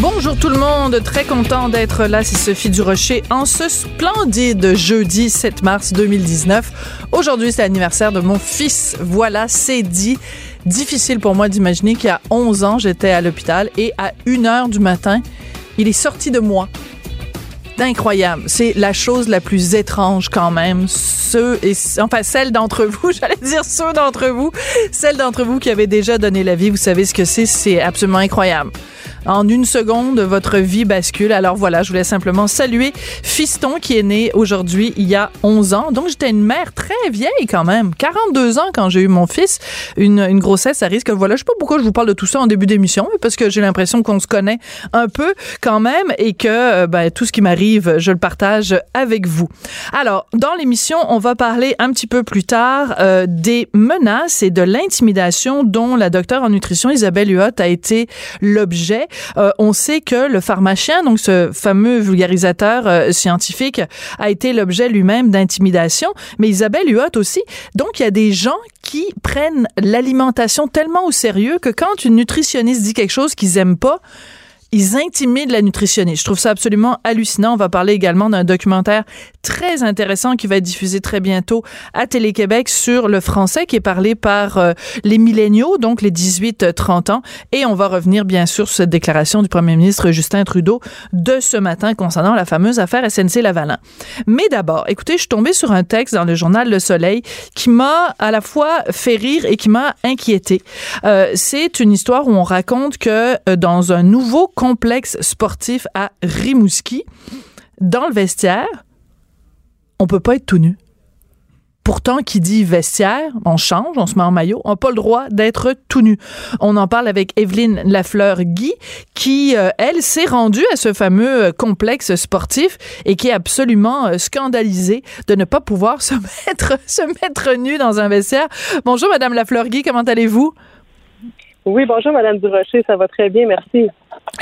Bonjour tout le monde, très content d'être là, c'est Sophie Durocher en ce splendide jeudi 7 mars 2019. Aujourd'hui c'est l'anniversaire de mon fils, voilà, c'est dit. Difficile pour moi d'imaginer qu'il a 11 ans j'étais à l'hôpital et à 1 heure du matin, il est sorti de moi incroyable. C'est la chose la plus étrange quand même. Ceux et enfin celles d'entre vous, j'allais dire ceux d'entre vous, celles d'entre vous qui avaient déjà donné la vie, vous savez ce que c'est, c'est absolument incroyable. En une seconde, votre vie bascule. Alors voilà, je voulais simplement saluer Fiston qui est né aujourd'hui il y a 11 ans. Donc j'étais une mère très vieille quand même, 42 ans quand j'ai eu mon fils. Une, une grossesse ça risque. Voilà, je sais pas pourquoi je vous parle de tout ça en début d'émission, parce que j'ai l'impression qu'on se connaît un peu quand même et que euh, ben, tout ce qui m'arrive, je le partage avec vous. Alors dans l'émission, on va parler un petit peu plus tard euh, des menaces et de l'intimidation dont la docteure en nutrition Isabelle Huot a été l'objet. Euh, on sait que le pharmacien, donc ce fameux vulgarisateur euh, scientifique, a été l'objet lui-même d'intimidation, mais Isabelle Huot aussi. Donc, il y a des gens qui prennent l'alimentation tellement au sérieux que quand une nutritionniste dit quelque chose qu'ils aiment pas, ils intimident la nutritionniste. Je trouve ça absolument hallucinant. On va parler également d'un documentaire très intéressant qui va être diffusé très bientôt à Télé-Québec sur le français qui est parlé par euh, les milléniaux, donc les 18-30 ans. Et on va revenir bien sûr sur cette déclaration du premier ministre Justin Trudeau de ce matin concernant la fameuse affaire SNC-Lavalin. Mais d'abord, écoutez, je suis tombée sur un texte dans le journal Le Soleil qui m'a à la fois fait rire et qui m'a inquiété. Euh, C'est une histoire où on raconte que euh, dans un nouveau complexe sportif à Rimouski, dans le vestiaire, on peut pas être tout nu. Pourtant, qui dit vestiaire, on change, on se met en maillot, on n'a pas le droit d'être tout nu. On en parle avec Evelyne Lafleur-Guy, qui, euh, elle, s'est rendue à ce fameux euh, complexe sportif et qui est absolument euh, scandalisée de ne pas pouvoir se mettre, se mettre nu dans un vestiaire. Bonjour, Madame Lafleur-Guy, comment allez-vous? Oui, bonjour, Madame Durocher, ça va très bien, merci.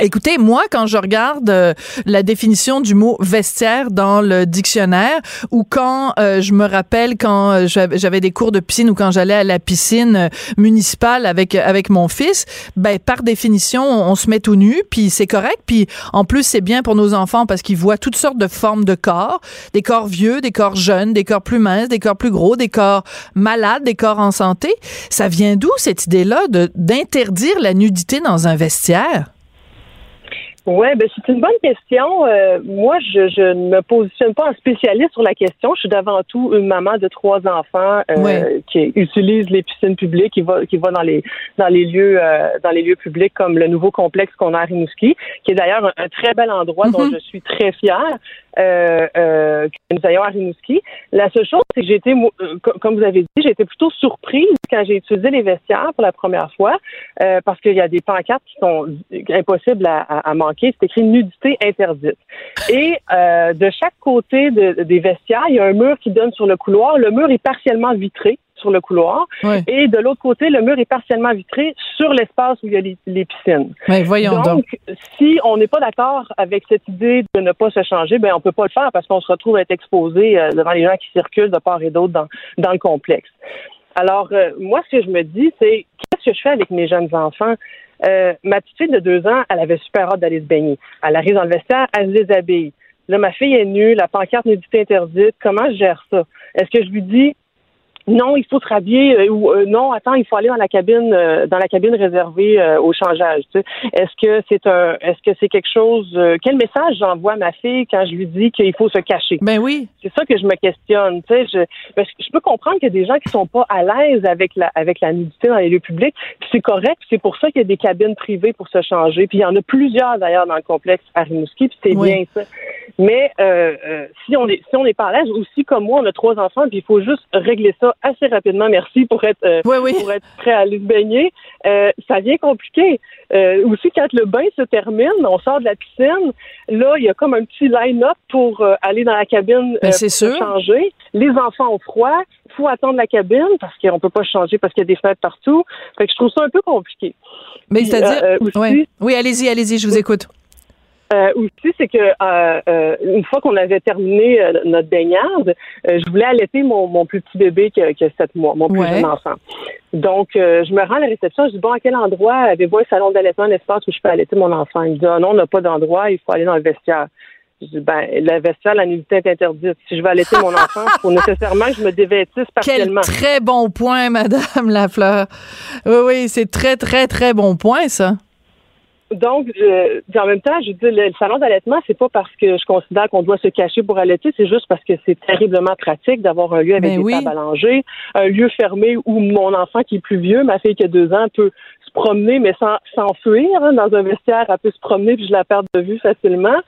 Écoutez, moi, quand je regarde euh, la définition du mot vestiaire dans le dictionnaire, ou quand euh, je me rappelle quand euh, j'avais des cours de piscine ou quand j'allais à la piscine municipale avec avec mon fils, ben par définition, on, se met tout nu, puis c'est correct, puis en plus c'est bien pour nos enfants parce qu'ils voient toutes sortes de formes de corps, des corps vieux, des corps jeunes, des corps plus minces, des corps plus gros, des corps malades, des corps en santé. Ça vient d'où cette idée-là d'interdire la nudité dans un vestiaire? Oui, ben c'est une bonne question. Euh, moi, je, je, ne me positionne pas en spécialiste sur la question. Je suis d'avant tout une maman de trois enfants euh, qui utilise les piscines publiques, qui va qui va dans les dans les lieux euh, dans les lieux publics comme le nouveau complexe qu'on a à Rimouski, qui est d'ailleurs un, très bel endroit dont mm-hmm. je suis très fière. Euh, euh, que nous ayons à Rimouski. La seule chose, c'est que j'ai été, euh, comme vous avez dit, j'ai été plutôt surprise quand j'ai utilisé les vestiaires pour la première fois, euh, parce qu'il y a des pancartes qui sont impossibles à, à, manquer. C'est écrit nudité interdite. Et euh, de chaque côté de, des vestiaires, il y a un mur qui donne sur le couloir. Le mur est partiellement vitré sur le couloir. Et de l'autre côté, le mur est partiellement vitré sur l'espace où il y a les, piscines. voyons donc, si on n'est pas d'accord avec cette idée de ne pas se changer, ben on peut pas le faire parce qu'on se retrouve à être exposé euh, devant les gens qui circulent de part et d'autre dans, dans le complexe. Alors, euh, moi, ce que je me dis, c'est qu'est-ce que je fais avec mes jeunes enfants? Euh, ma petite fille de deux ans, elle avait super hâte d'aller se baigner. Elle arrive dans le vestiaire, elle se déshabille. Là, ma fille est nue, la pancarte nudité interdite. Comment je gère ça? Est-ce que je lui dis, non, il faut se rhabiller ou non, attends, il faut aller dans la cabine dans la cabine réservée au changeage. Est-ce que c'est un est-ce que c'est quelque chose quel message j'envoie à ma fille quand je lui dis qu'il faut se cacher? Ben oui. C'est ça que je me questionne, tu sais, je je peux comprendre qu'il y a des gens qui sont pas à l'aise avec la avec la nudité dans les lieux publics, c'est correct, c'est pour ça qu'il y a des cabines privées pour se changer, puis il y en a plusieurs d'ailleurs dans le complexe à Rimouski, puis c'est bien ça. Mais euh, euh, si on est si on n'est pas à l'aise, aussi comme moi, on a trois enfants, puis il faut juste régler ça assez rapidement, merci pour être euh, pour être prêt à aller se baigner. ça vient compliqué. aussi quand le bain se termine, on sort de la piscine, là il y a comme un petit line-up pour aller dans la cabine ben, pour sûr. changer. Les enfants ont froid, il faut attendre la cabine parce qu'on peut pas changer parce qu'il y a des fenêtres partout. Fait que je trouve ça un peu compliqué. Mais c'est-à-dire, oui, allez-y, allez-y, je vous écoute. Euh, aussi, c'est que euh, euh, une fois qu'on avait terminé notre baignade, je voulais allaiter mon, mon plus petit bébé qui a, qui 7 mois, mon plus jeune enfant. Donc, je me rends à la réception, je dis bon, à quel endroit avez-vous un salon d'allaitement, un espace où je peux allaiter mon enfant? Il dit ah, non, on n'a pas d'endroit, il faut aller dans le vestiaire. Je dis, ben, le vestiaire, la nudité est interdite. Si je veux allaiter mon enfant, il faut nécessairement que je me dévêtisse partiellement. Quel très bon point, Madame Lafleur. Oui, oui, c'est très, très, très bon point, ça. Donc, en même temps, je dis, le, salon d'allaitement, c'est pas parce que je considère qu'on doit se cacher pour allaiter, c'est juste parce que c'est terriblement pratique d'avoir un lieu avec ben des tables à langer, un lieu fermé où mon enfant qui est plus vieux, ma fille qui a deux ans, peut se promener, mais sans s'enfuir hein, dans un vestiaire, elle peut se promener puis je la perds de vue facilement.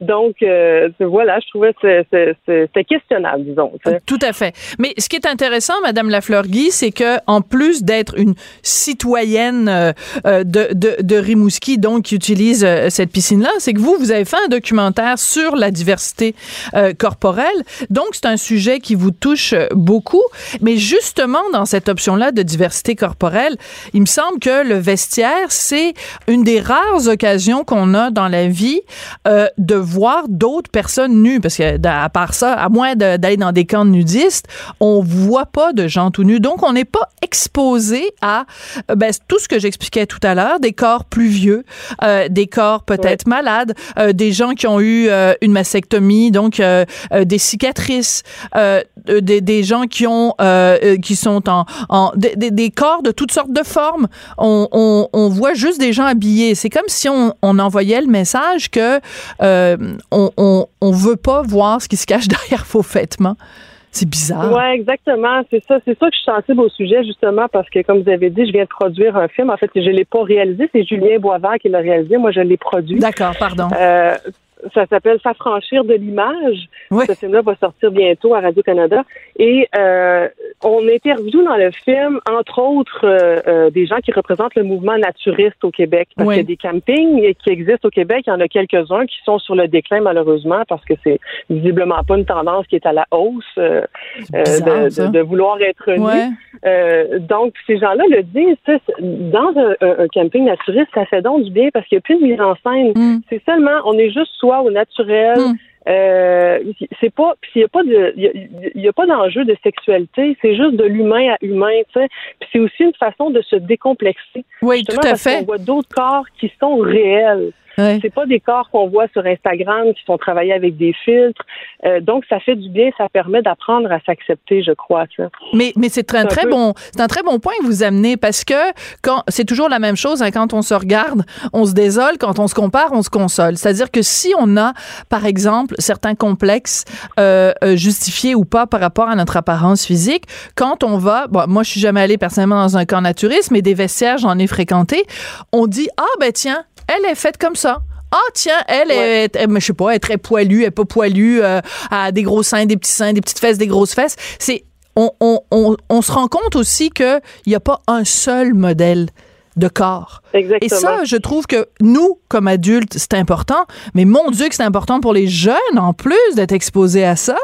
Donc, euh, voilà, je trouvais que c'était questionnable, disons. Tout à fait. Mais ce qui est intéressant, Madame Lafleur-Guy, c'est que en plus d'être une citoyenne euh, euh, de, de, de, Rimouski, donc qui utilise cette piscine-là, c'est que vous, vous avez fait un documentaire sur la diversité corporelle. Donc, c'est un sujet qui vous touche beaucoup. Mais justement, dans cette option-là de diversité corporelle, il me semble que le vestiaire, c'est une des rares occasions qu'on a dans la vie de voir d'autres personnes nues, parce que à part ça, à moins d'aller dans des camps nudistes, on voit pas de gens tout nus. Donc, on n'est pas exposé à euh, ben, tout ce que j'expliquais tout à l'heure, des corps plus vieux, euh, des corps peut-être malades, euh, des gens qui ont eu une mastectomie, donc des cicatrices, des, des, gens qui ont qui sont en, en des, des, corps de toutes sortes de formes. On, on, on voit juste des gens habillés. C'est comme si on, on envoyait le message que on, on, veut pas voir ce qui se cache derrière vos vêtements. C'est bizarre. Oui, exactement. C'est ça. C'est ça que je suis sensible au sujet, justement, parce que, comme vous avez dit, je viens de produire un film. En fait, je ne l'ai pas réalisé. C'est Julien Boisvert qui l'a réalisé. Moi, je l'ai produit. D'accord, pardon. Euh, ça s'appelle S'affranchir de l'image. Ce film-là va sortir bientôt à Radio-Canada. Et euh, on interviewe dans le film, entre autres, euh, euh, des gens qui représentent le mouvement naturiste au Québec. Parce qu'il y a des campings qui existent au Québec. Il y en a quelques-uns qui sont sur le déclin, malheureusement, parce que c'est visiblement pas une tendance qui est à la hausse de, de, vouloir être nu. donc, ces gens-là le disent. Dans un, un, camping naturiste, ça fait donc du bien parce qu'il n'y a plus de mise en scène. Mm. C'est seulement, on est juste au naturel. Hmm. Euh, c'est pas, il y a pas de, il y, a, pas d'enjeu de sexualité. C'est juste de l'humain à humain, tu sais. Puis c'est aussi une façon de se décomplexer. Oui, tout à fait. On voit d'autres corps qui sont réels. C'est pas des corps qu'on voit sur Instagram qui sont travaillés avec des filtres. Euh, donc ça fait du bien, ça permet d'apprendre à s'accepter, je crois. Ça. Mais mais c'est un, très bon, c'est un très bon point que vous amenez parce que quand c'est toujours la même chose hein, quand on se regarde, on se désole, quand on se compare, on se console. C'est-à-dire que si on a par exemple certains complexes euh, euh, justifiés ou pas par rapport à notre apparence physique, quand on va, bon, moi je suis jamais allée personnellement dans un camp naturiste, mais des vestiaires j'en ai fréquenté, on dit ah ben tiens elle est faite comme ça. Ah tiens, elle est, je sais pas, elle est très poilue, elle est pas poilue, euh, a des gros seins, des petits seins, des petites fesses, des grosses fesses. C'est on, on, on, on, se rend compte aussi qu'il n'y a pas un seul modèle de corps. Exactement. Et ça, je trouve que nous, comme adultes, c'est important, mais mon Dieu que c'est important pour les jeunes en plus d'être exposés à ça.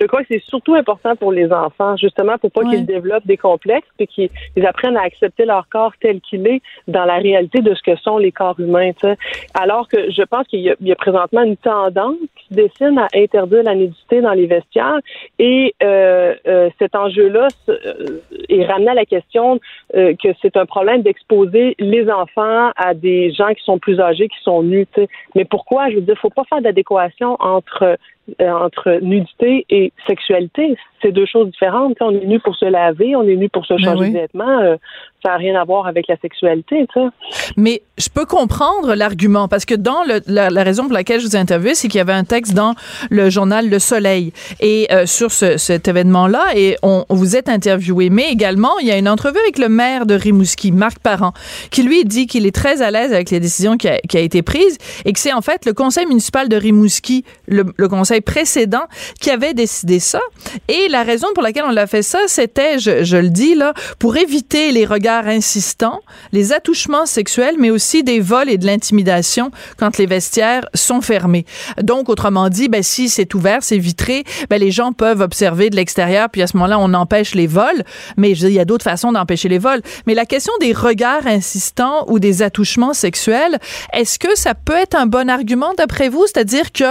Je crois que c'est surtout important pour les enfants, justement, pour pas qu'ils développent des complexes et qu'ils apprennent à accepter leur corps tel qu'il est dans la réalité de ce que sont les corps humains. Alors que je pense qu'il y, a présentement une tendance qui dessine à interdire la nudité dans les vestiaires et euh, euh, cet enjeu-là euh, est ramené à la question que c'est un problème d'exposer les enfants à des gens qui sont plus âgés, qui sont nus. Mais pourquoi? Je veux dire, faut pas faire d'adéquation entre euh, entre nudité et sexualité. C'est deux choses différentes. on est nu pour se laver, on est nu pour se ben changer de vêtements. Euh, ça n'a rien à voir avec la sexualité, ça. Mais je peux comprendre l'argument parce que dans le, la, raison pour laquelle je vous ai interviewé, c'est qu'il y avait un texte dans le journal Le Soleil et euh, sur ce, cet événement-là et on, vous êtes interviewé. Mais également, il y a une entrevue avec le maire de Rimouski, Marc Parent, qui lui dit qu'il est très à l'aise avec les décisions qui a, qui a été prises et que c'est en fait le conseil municipal de Rimouski, le, le conseil précédent, qui avait décidé ça. Et la raison pour laquelle on l'a fait ça, c'était, je, le dis là, pour éviter les regards insistants, les attouchements sexuels, mais aussi des vols et de l'intimidation quand les vestiaires sont fermés. Donc, autrement dit, ben, si c'est ouvert, c'est vitré, ben, les gens peuvent observer de l'extérieur, puis à ce moment-là, on empêche les vols. Mais il y a d'autres façons d'empêcher les vols. Mais la question des regards insistants ou des attouchements sexuels, est-ce que ça peut être un bon argument d'après vous? C'est-à-dire que,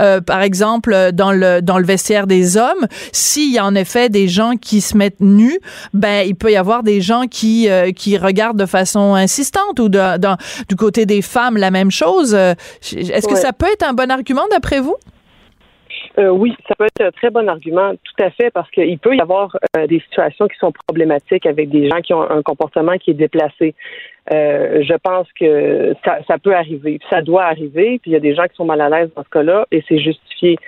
euh, par exemple, dans le, dans le vestiaire des hommes, s'il y a en effet des gens qui se mettent nus, ben, il peut y avoir des gens qui euh, qui, regardent de façon insistante ou du côté des femmes la même chose. Euh, est-ce que ça peut être un bon argument d'après vous? Euh, oui, ça peut être un très bon argument, tout à fait, parce qu'il peut y avoir des situations qui sont problématiques avec des gens qui ont un comportement qui est déplacé. Je pense que ça, ça, peut arriver, ça doit arriver, puis il y a des gens qui sont mal à l'aise dans ce cas-là, et c'est justifié.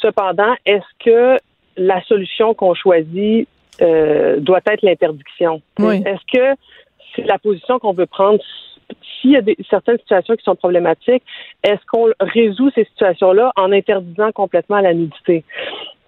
Cependant, est-ce que la solution qu'on choisit euh, doit être l'interdiction? Est-ce que c'est la position qu'on veut prendre? S'il y a des, certaines situations qui sont problématiques, est-ce qu'on résout ces situations-là en interdisant complètement la nudité?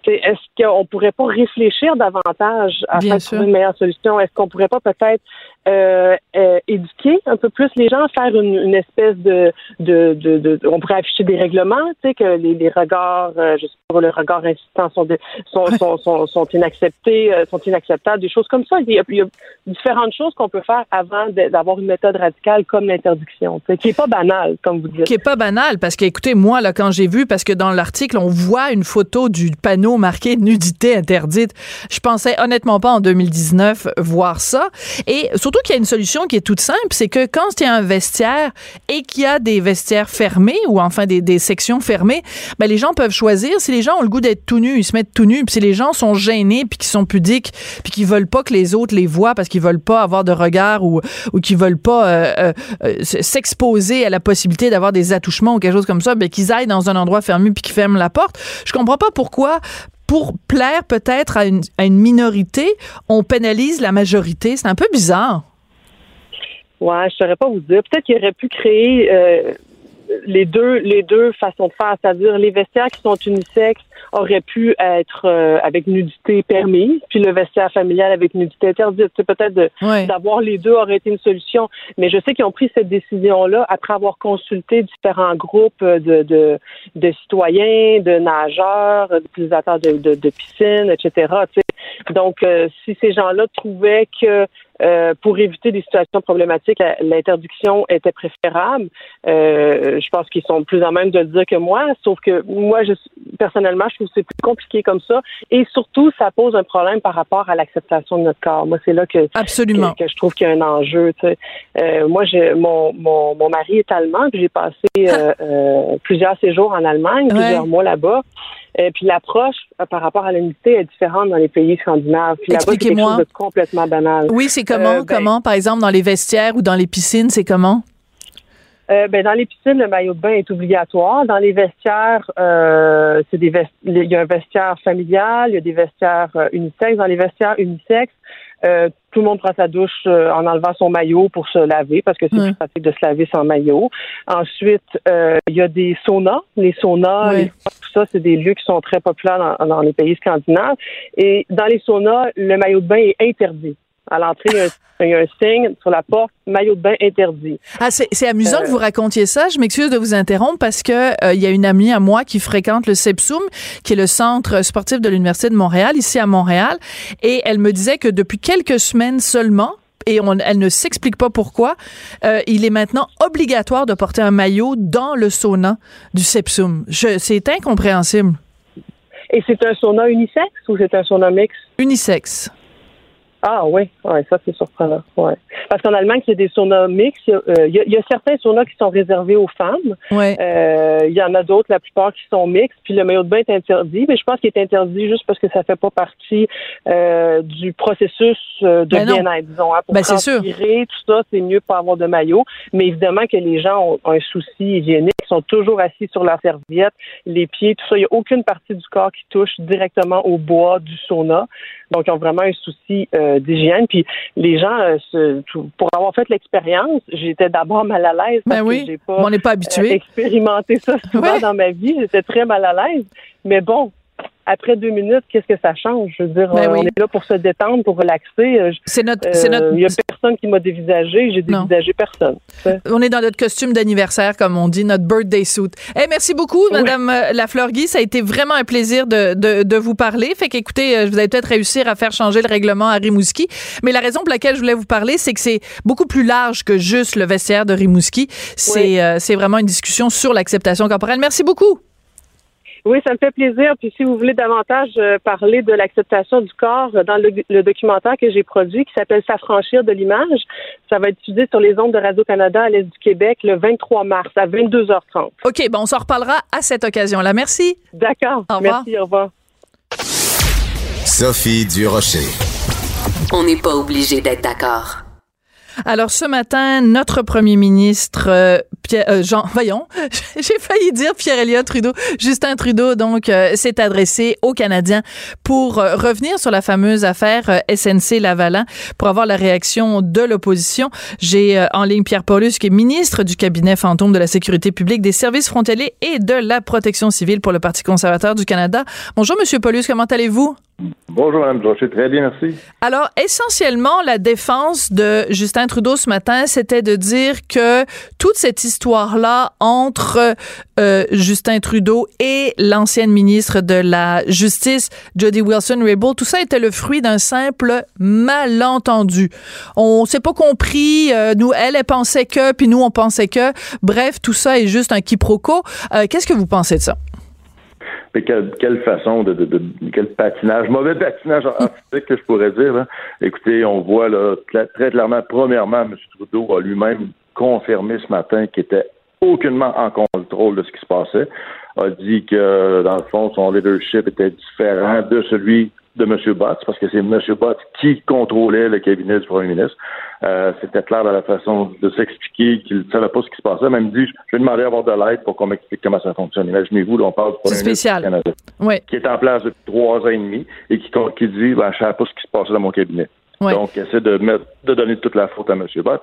Est-ce qu'on pourrait pas réfléchir davantage afin de trouver une meilleure solution? Est-ce qu'on pourrait pas peut-être euh, euh, éduquer un peu plus les gens, faire une, une espèce de, de, de, de, on pourrait afficher des règlements, tu sais, que les, les regards, euh, je sais pas, le regard insistant sont, sont, sont, sont, sont, inacceptés, euh, sont inacceptables, des choses comme ça. Il y a, il y a différentes choses qu'on peut faire avant d'avoir une méthode radicale comme l'interdiction, qui est pas banale, comme vous dites. Qui est pas banale, parce que, écoutez, moi, là, quand j'ai vu, parce que dans l'article, on voit une photo du panneau marqué nudité interdite, je pensais honnêtement pas en 2019 voir ça. Et surtout qu'il y a une solution qui est toute simple, c'est que quand il y a un vestiaire et qu'il y a des vestiaires fermés ou enfin des, sections fermées, ben les gens peuvent choisir. Si les gens ont le goût d'être tout nus, ils se mettent tout nus. Puis si les gens sont gênés puis qui sont pudiques puis qui veulent pas que les autres les voient parce qu'ils veulent pas avoir de regard ou ou qui veulent pas euh, euh, euh, s'exposer à la possibilité d'avoir des attouchements ou quelque chose comme ça, ben qu'ils aillent dans un endroit fermé puis qu'ils ferment la porte. Je comprends pas pourquoi pour plaire peut-être à une minorité, on pénalise la majorité. C'est un peu bizarre. Ouais, je saurais pas vous dire. Peut-être qu'il aurait pu créer euh, les deux les deux façons de faire, c'est-à-dire les vestiaires qui sont unisexes auraient pu être euh, avec nudité permise, puis le vestiaire familial avec nudité interdite. Peut-être d'avoir les deux aurait été une solution. Mais je sais qu'ils ont pris cette décision-là après avoir consulté différents groupes de, de, de citoyens, de nageurs, d'utilisateurs de, de, de piscines, etc. Donc, euh, si ces gens-là trouvaient que euh, pour éviter des situations problématiques, l'interdiction était préférable. Euh, je pense qu'ils sont plus en même de le dire que moi, sauf que moi, je, personnellement, je trouve que c'est plus compliqué comme ça. Et surtout, ça pose un problème par rapport à l'acceptation de notre corps. Moi, c'est là que, Absolument. Que, je trouve qu'il y a un enjeu. Tu sais. euh, moi, je, mon, mon, mon mari est allemand, puis j'ai passé euh, euh, plusieurs séjours en Allemagne, plusieurs mois là-bas. Et puis l'approche euh, par rapport à l'unité est différente dans les pays scandinaves. Expliquez-moi. complètement banal. Oui, c'est comment? Euh, ben comment? Par exemple, dans les vestiaires ou dans les piscines, c'est comment? Euh, ben, dans les piscines, le maillot de bain est obligatoire. Dans les vestiaires, euh, c'est des il y a un vestiaire familial, il y a des vestiaires euh, unisexes. Dans les vestiaires unisexes, euh, tout le monde prend sa douche euh, en enlevant son maillot pour se laver parce que c'est plus pratique de se laver sans maillot. Ensuite, euh, il y a des saunas. Les saunas, tout ça, c'est des lieux qui sont très populaires dans, dans les pays scandinaves. Et dans les saunas, le maillot de bain est interdit. À l'entrée, il y, a un signe sur la porte, maillot de bain interdit. Ah, c'est amusant que vous racontiez ça. Je m'excuse de vous interrompre parce que euh, il y a une amie à moi qui fréquente le CEPSUM, qui est le centre sportif de l'Université de Montréal, ici à Montréal, et elle me disait que depuis quelques semaines seulement, et on, elle ne s'explique pas pourquoi. Euh, il est maintenant obligatoire de porter un maillot dans le sauna du Sepsum. C'est incompréhensible. Et c'est un sauna unisexe ou c'est un sauna mix? Unisexe. Ah oui, ouais, ça c'est surprenant. Ouais. Parce qu'en Allemagne, c'est des saunas mixtes. Il y, a, il y, a, certains saunas qui sont réservés aux femmes. Ouais. Euh, il y en a d'autres, la plupart qui sont mixtes. Puis le maillot de bain est interdit, mais je pense qu'il est interdit juste parce que ça fait pas partie euh, du processus euh, de Ben bien-être, disons. Hein, pour Ben, transpirer, tout ça, c'est mieux pas avoir de maillot. Mais évidemment que les gens ont un souci hygiénique, ils sont toujours assis sur leur serviette, les pieds, tout ça. Il n'y a aucune partie du corps qui touche directement au bois du sauna. Donc, ils ont vraiment un souci euh, d'hygiène. Puis, les gens, euh, se- pour avoir fait l'expérience, j'étais d'abord mal à l'aise parce Ben oui, que j'ai pas on n'est pas euh, habitué. expérimenté ça souvent Ouais. dans ma vie. J'étais très mal à l'aise. Mais bon, après deux minutes, qu'est-ce que ça change? Je veux dire, Ben euh, oui. on est là pour se détendre, pour relaxer. Euh, C'est notre, euh, Il y a personne qui m'a dévisagé. J'ai Non. dévisagé personne. on est dans notre costume d'anniversaire, comme on dit, notre birthday suit. Eh, merci beaucoup, Madame euh, Lafleur-Guy. Ça a été vraiment un plaisir de, de, de vous parler. Fait qu'écoutez, euh, vous allez peut-être réussir à faire changer le règlement à Rimouski. Mais la raison pour laquelle je voulais vous parler, c'est que c'est beaucoup plus large que juste le vestiaire de Rimouski. C'est Oui. euh, c'est vraiment une discussion sur l'acceptation corporelle. Merci beaucoup. Oui, ça me fait plaisir. Puis si vous voulez davantage euh, parler de l'acceptation du corps euh, dans le, le documentaire que j'ai produit qui s'appelle S'affranchir de l'image, ça va être diffusé sur les ondes de Radio-Canada à l'Est du Québec le 23 mars à 22h30. OK, bon, on s'en reparlera à cette occasion-là. Merci. D'accord. Au revoir. Merci, au revoir. Sophie Durocher. On n'est pas obligé d'être d'accord. Alors ce matin, notre premier ministre euh, Euh, Jean, voyons, j'ai failli dire Pierre Elliott Trudeau, Justin Trudeau donc euh, s'est adressé aux Canadiens pour euh, revenir sur la fameuse affaire SNC Lavalin pour avoir la réaction de l'opposition. J'ai en ligne Pierre Paulus qui est ministre du cabinet fantôme de la sécurité publique, des services frontaliers et de la protection civile pour le Parti conservateur du Canada. Bonjour monsieur Paulus, comment allez-vous? Bonjour, Mme Durocher. Très bien, merci. Alors, essentiellement, la défense de Justin Trudeau ce matin, c'était de dire que toute cette histoire-là entre euh, Justin Trudeau et l'ancienne ministre de la Justice, Jody Wilson-Raybould, tout ça était le fruit d'un simple malentendu. On s'est pas compris. euh, nous, elle, elle pensait que, puis nous, on pensait que. Bref, tout ça est juste un quiproquo. Euh, Qu'est-ce que vous pensez de ça? Mais quelle, quelle façon de, de, de- quel patinage, mauvais patinage artistique que je pourrais dire. là. Écoutez, on voit là très clairement, premièrement, M. Trudeau a lui-même confirmé ce matin qu'il était aucunement en contrôle de ce qui se passait. A dit que dans le fond, son leadership était différent de celui de M. Botts, parce que c'est M. Botts qui contrôlait le cabinet du premier ministre. Euh, C'était clair dans la façon de s'expliquer qu'il ne savait pas ce qui se passait. Même dit, je vais demander à avoir de l'aide pour qu'on m'explique comment ça fonctionne. Imaginez-vous, on parle du premier ministre du Canada Oui, qui est en place depuis trois ans et demi et qui, dit ben, je ne savais pas ce qui se passait dans mon cabinet. Ouais. Donc, essaie de mettre de donner toute la faute à M. Bott.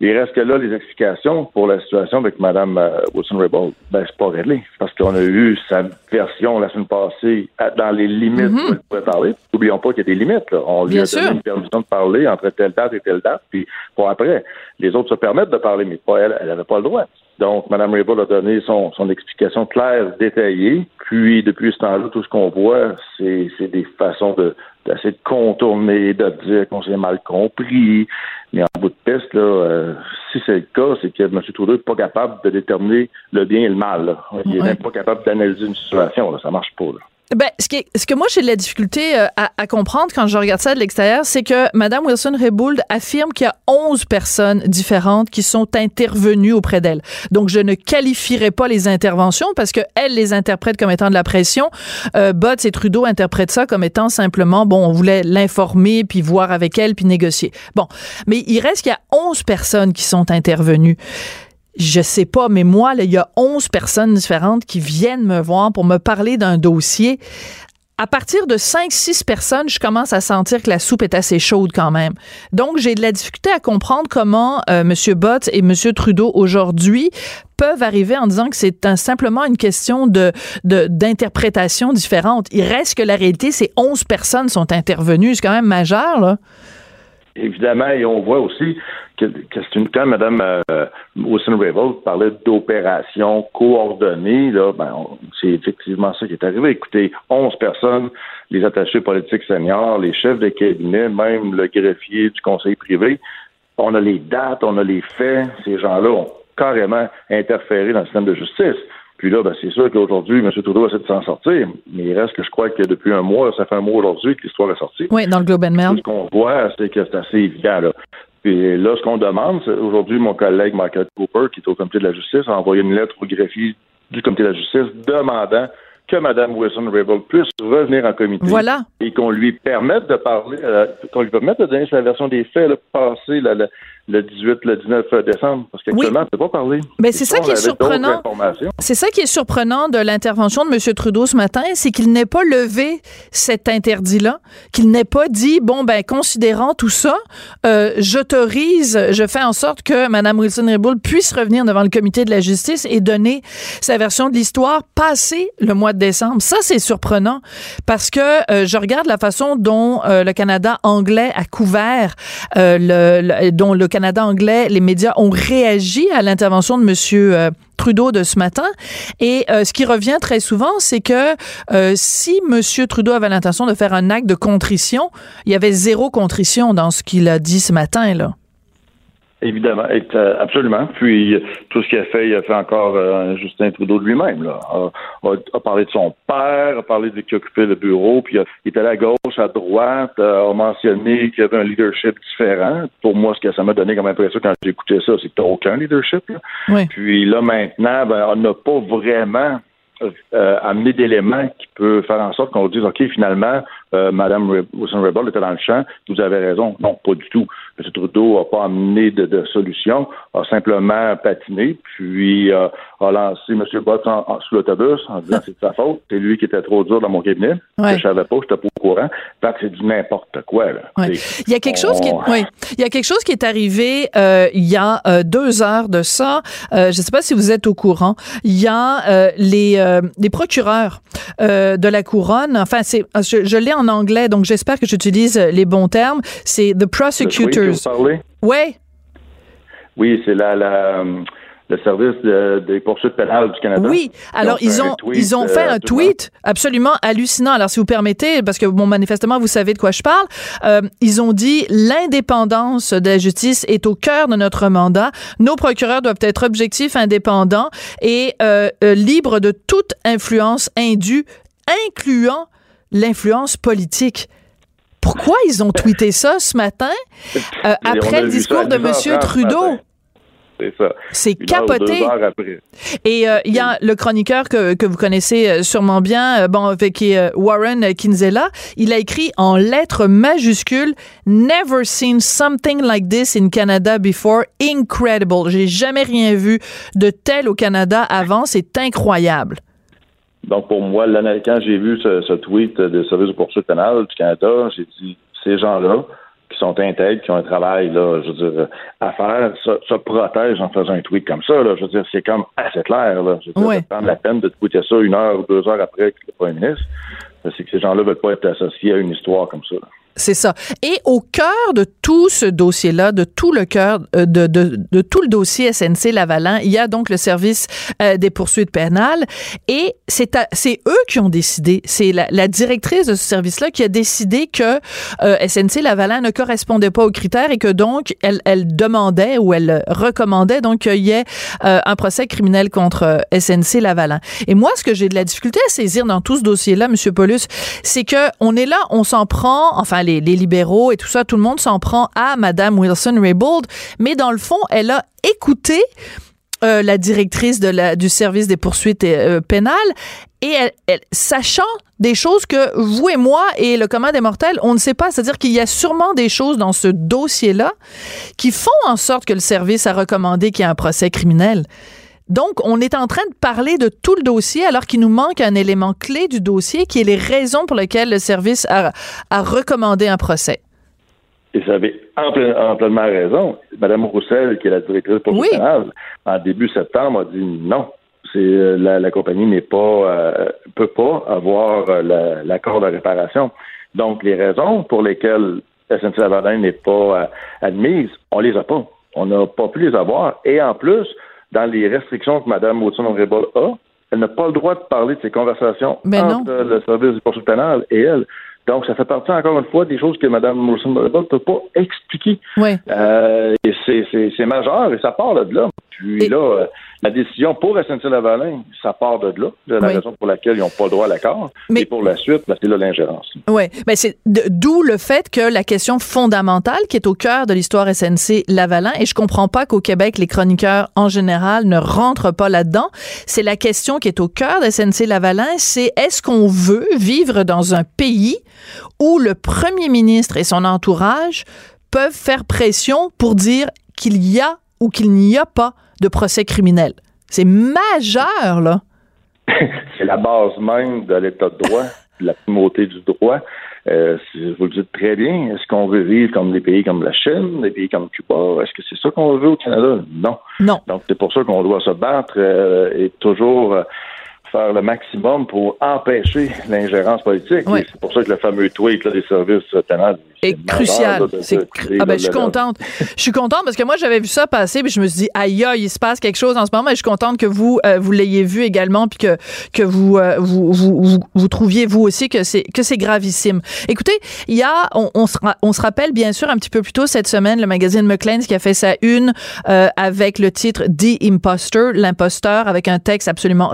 Il reste que là, les explications pour la situation avec Mme euh, Wilson-Raybould, ben, c'est pas réglé. Parce qu'on a eu sa version la semaine passée dans les limites où elle pouvait parler. N'oublions pas qu'il y a des limites. Là. On lui. Bien a sûr. donné une permission de parler entre telle date et telle date, puis pour après. Les autres se permettent de parler, mais pas elle. Elle n'avait pas le droit. Donc, Mme Raybould a donné son, son explication claire, détaillée. Puis, depuis ce temps-là, tout ce qu'on voit, c'est c'est des façons de d'essayer de contourner, de dire qu'on s'est mal compris. Mais en bout de piste, là, euh, si c'est le cas, c'est que M. Trudeau n'est pas capable de déterminer le bien et le mal. là. Il n'est Ouais. même pas capable d'analyser une situation. Là. Ça marche pas. Là. Ben, ce, qui est- ce que moi j'ai de la difficulté euh, à, à comprendre quand je regarde ça de l'extérieur, c'est que Mme Wilson-Raybould affirme qu'il y a 11 personnes différentes qui sont intervenues auprès d'elle. Donc, je ne qualifierai pas les interventions parce que elle les interprète comme étant de la pression. Euh, Botts et Trudeau interprètent ça comme étant simplement, bon, on voulait l'informer, puis voir avec elle, puis négocier. Bon, mais il reste qu'il y a 11 personnes qui sont intervenues je sais pas, mais moi, il y a 11 personnes différentes qui viennent me voir pour me parler d'un dossier. À partir de 5-6 personnes, je commence à sentir que la soupe est assez chaude quand même. Donc, j'ai de la difficulté à comprendre comment euh, M. Bott et M. Trudeau aujourd'hui peuvent arriver en disant que c'est un- simplement une question de de- d'interprétation différente. Il reste que la réalité, c'est 11 personnes sont intervenues. C'est quand même majeur, là. Évidemment, et on voit aussi que, c'est une quand Mme euh, Wilson-Raybould parlait d'opération coordonnée, là, ben, c'est effectivement ça qui est arrivé. Écoutez, 11 personnes, les attachés politiques seniors, les chefs de cabinet, même le greffier du conseil privé, on a les dates, on a les faits. Ces gens-là ont carrément interféré dans le système de justice. Puis là, ben, c'est sûr qu'aujourd'hui, M. Trudeau essaie de s'en sortir, mais il reste que je crois que depuis un mois, ça fait un mois aujourd'hui que l'histoire est sortie. Oui, dans le Globe and Mail. Ce qu'on voit, c'est que c'est assez évident. Là. Puis là, ce qu'on demande, c'est aujourd'hui, mon collègue Michael Cooper, qui est au comité de la justice, a envoyé une lettre au greffier du comité de la justice demandant que Mme Wilson-Raybould puisse revenir en comité voilà. et qu'on lui permette de parler, euh, qu'on lui permette de donner sa version des faits, là, passer la, la, le 18, le 19 décembre, parce qu'actuellement, oui. ne peut pas parler. Mais c'est ça qui est surprenant. C'est ça qui est surprenant de l'intervention de M. Trudeau ce matin, c'est qu'il n'ait pas levé cet interdit-là, qu'il n'ait pas dit, bon, ben, considérant tout ça, euh, j'autorise, je fais en sorte que Mme Wilson-Raybould puisse revenir devant le comité de la justice et donner sa version de l'histoire passé le mois de décembre. Ça, c'est surprenant parce que euh, je regarde la façon dont euh, le Canada anglais a couvert, euh, le, le, dont le Canada anglais, les médias ont réagi à l'intervention de Monsieur euh, Trudeau de ce matin. Et euh, ce qui revient très souvent, c'est que euh, si Monsieur Trudeau avait l'intention de faire un acte de contrition, il y avait zéro contrition dans ce qu'il a dit ce matin là. Évidemment, absolument. Puis tout ce qu'il a fait, il a fait encore euh, Justin Trudeau de lui-même. Là. A, a, a, parlé de son père, a parlé de qui occupait le bureau, puis il était à la gauche, à droite, a mentionné qu'il y avait un leadership différent. Pour moi, ce que ça m'a donné comme impression quand j'ai écouté ça, c'est que tu aucun leadership. Là. Oui. Puis là maintenant, ben, on n'a pas vraiment euh, amené d'éléments qui peut faire en sorte qu'on dise OK, finalement, euh, Mme Wilson-Raybould était dans le champ, vous avez raison. Non, pas du tout. M. Trudeau n'a pas amené de, de, solution, a simplement patiné, puis euh, a lancé M. Bott en, en, sous l'autobus en disant c'est de sa faute, c'est lui qui était trop dur dans mon cabinet, Ouais. que je savais pas, je n'étais pas au courant. Fait que c'est du n'importe quoi. Là. Ouais. Il y a quelque chose qui est, oui, il y a quelque chose qui est arrivé euh, il y a euh, deux heures de ça. Euh, je ne sais pas si vous êtes au courant. Il y a les les procureurs de la couronne. Enfin, c'est je, je l'ai en anglais, donc j'espère que j'utilise les bons termes. C'est the prosecutors. Ouais. Oui, c'est la, la, le service de- des poursuites pénales du Canada. Oui, alors ils ont tweet, ils ont fait euh, un tweet absolument hallucinant. Alors si vous permettez, parce que bon manifestement vous savez de quoi je parle, euh, ils ont dit l'indépendance de la justice est au cœur de notre mandat. Nos procureurs doivent être objectifs, indépendants et euh, euh, libres de toute influence indue, incluant l'influence politique. Pourquoi ils ont tweeté ça ce matin euh, après le discours de 10 heures Monsieur trente ce Trudeau? C'est ça. C'est heure capoté. deux heures après. Et euh, il y a le chroniqueur que, que vous connaissez euh, sûrement bien, euh, bon, qui est, Warren Kinzela. Il a écrit en lettres majuscules Never seen something like this in Canada before. Incredible. J'ai jamais rien vu de tel au Canada avant. C'est incroyable. Donc, pour moi, quand j'ai vu ce, ce tweet de service de poursuite pénale du Canada, j'ai dit, ces gens-là, qui sont intègres, qui ont un travail, là, je veux dire, à faire, se, se protègent en faisant un tweet comme ça, là. Je veux dire, c'est comme assez clair, là. Je veux dire, Ouais. de prendre la peine de tweeter ça une heure ou deux heures après que le premier ministre, c'est que ces gens-là veulent pas être associés à une histoire comme ça. C'est ça. Et au cœur de tout ce dossier-là, de tout le cœur euh, de, de, de tout le dossier SNC Lavalin, il y a donc le service euh, des poursuites pénales et c'est c'est eux qui ont décidé. C'est la, la directrice de ce service-là qui a décidé que euh, SNC Lavalin ne correspondait pas aux critères et que donc elle, elle demandait ou elle recommandait donc qu'il y ait euh, un procès criminel contre euh, SNC Lavalin. Et moi, ce que j'ai de la difficulté à saisir dans tout ce dossier-là, Monsieur Paulus, c'est que on est là, on s'en prend, enfin les, libéraux et tout ça, tout le monde s'en prend à Madame Wilson-Raybould, mais dans le fond, elle a écouté euh, la directrice du service des poursuites euh, pénales et elle- sachant des choses que vous et moi et le commun des mortels, on ne sait pas. C'est-à-dire qu'il y a sûrement des choses dans ce dossier-là qui font en sorte que le service a recommandé qu'il y ait un procès criminel. Donc, on est en train de parler de tout le dossier alors qu'il nous manque un élément clé du dossier qui est les raisons pour lesquelles le service a, a recommandé un procès. Et vous avez ample- amplement raison. Madame Roussel, qui est la directrice pour Oui. en début septembre, a dit non. C'est euh, la, la compagnie n'est pas euh, peut pas avoir euh, la- l'accord de réparation. Donc les raisons pour lesquelles SNC Lavalin n'est pas euh, admise, on les a pas. On n'a pas pu les avoir. Et en plus, dans les restrictions que Mme Wilson-Raybould a, elle n'a pas le droit de parler de ces conversations Mais non. entre le service du poursuite pénal et elle. Donc, ça fait partie, encore une fois, des choses que Mme Morrison ne peut pas expliquer. Oui. Euh, et c'est majeur et ça part de là. Puis là, euh, la décision pour SNC-Lavalin, ça part de là, de la raison pour laquelle ils n'ont pas droit à l'accord. Mais... Et pour la suite, ben, c'est là l'ingérence. Oui, mais c'est d'où le fait que la question fondamentale qui est au cœur de l'histoire SNC-Lavalin, et je comprends pas qu'au Québec, les chroniqueurs en général ne rentrent pas là-dedans, c'est la question qui est au cœur de SNC-Lavalin, c'est est-ce qu'on veut vivre dans un pays où le premier ministre et son entourage peuvent faire pression pour dire qu'il y a ou qu'il n'y a pas de procès criminel. C'est majeur, là. c'est la base même de l'état de droit, de la primauté du droit. Euh, vous le dites très bien. Est-ce qu'on veut vivre comme des pays comme la Chine, des pays comme Cuba? Est-ce que c'est ça qu'on veut au Canada? Non. Non. Donc, c'est pour ça qu'on doit se battre euh, et toujours faire le maximum pour empêcher l'ingérence politique. C'est pour ça que le fameux tweet des services tenants est crucial. ah ben, je suis contente. je suis contente parce que moi, j'avais vu ça passer puis je me suis dit, aïe, aïe, il se passe quelque chose en ce moment. Et je suis contente que vous, euh, vous l'ayez vu également puis que, que vous, euh, vous, vous, vous, trouviez, vous aussi, que c'est, que c'est gravissime. Écoutez, il y a, on, on, se, on se rappelle bien sûr un petit peu plus tôt cette semaine, le magazine McLean's qui a fait sa une euh, avec le titre The Imposter, l'imposteur, avec un texte absolument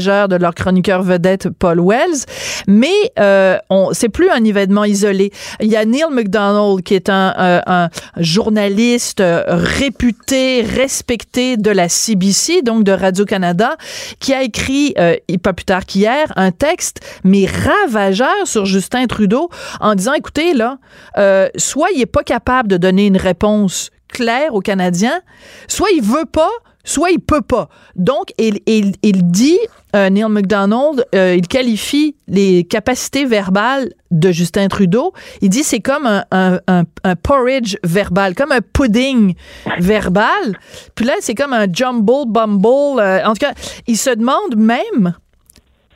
de leur chroniqueur vedette Paul Wells. Mais euh, on, c'est plus un événement isolé. Il y a Neil McDonald, qui est un, euh, journaliste réputé, respecté de la CBC, donc de Radio-Canada, qui a écrit, euh, pas plus tard qu'hier, un texte, mais ravageur sur Justin Trudeau, en disant, écoutez, là, euh, soit il est pas capable de donner une réponse claire aux Canadiens, soit il veut pas, soit il peut pas. Donc, il, il, il dit, euh, Neil McDonald, euh, il qualifie les capacités verbales de Justin Trudeau. Il dit c'est comme un, un, porridge verbal, comme un pudding verbal. Puis là, c'est comme un jumble bumble. Euh, en tout cas, il se demande même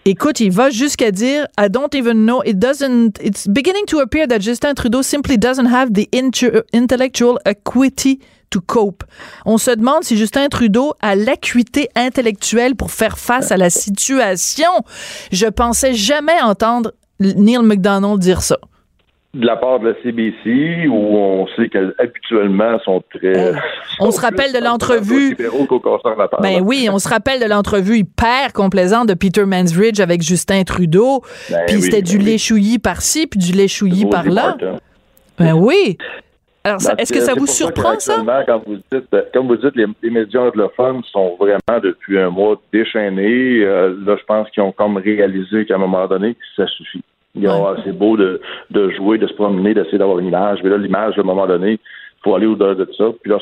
Écoute, il va jusqu'à dire I don't even know it doesn't it's beginning to appear that Justin Trudeau simply doesn't have the intellectual acuity to cope. On se demande si Justin Trudeau a l'acuité intellectuelle pour faire face à la situation. Je pensais jamais entendre Neil McDonald dire ça de la part de la CBC, où on sait qu'habituellement sont très. Euh, on se rappelle de l'entrevue. Ben oui, on se rappelle de l'entrevue hyper complaisante de Peter Mansbridge avec Justin Trudeau. Ben puis c'était du ben lait par-ci, puis du lait par-là. Ben oui. Alors, est-ce que ça vous surprend, ça? Quand vous dites, comme vous dites, les, médias anglophones sont vraiment depuis un mois déchaînés. Euh, là, je pense qu'ils ont comme réalisé qu'à un moment donné, ça suffit. C'est beau de, de jouer, de se promener, d'essayer d'avoir une image. Mais là, l'image, à un moment donné, il faut aller au-delà de ça. Puis là,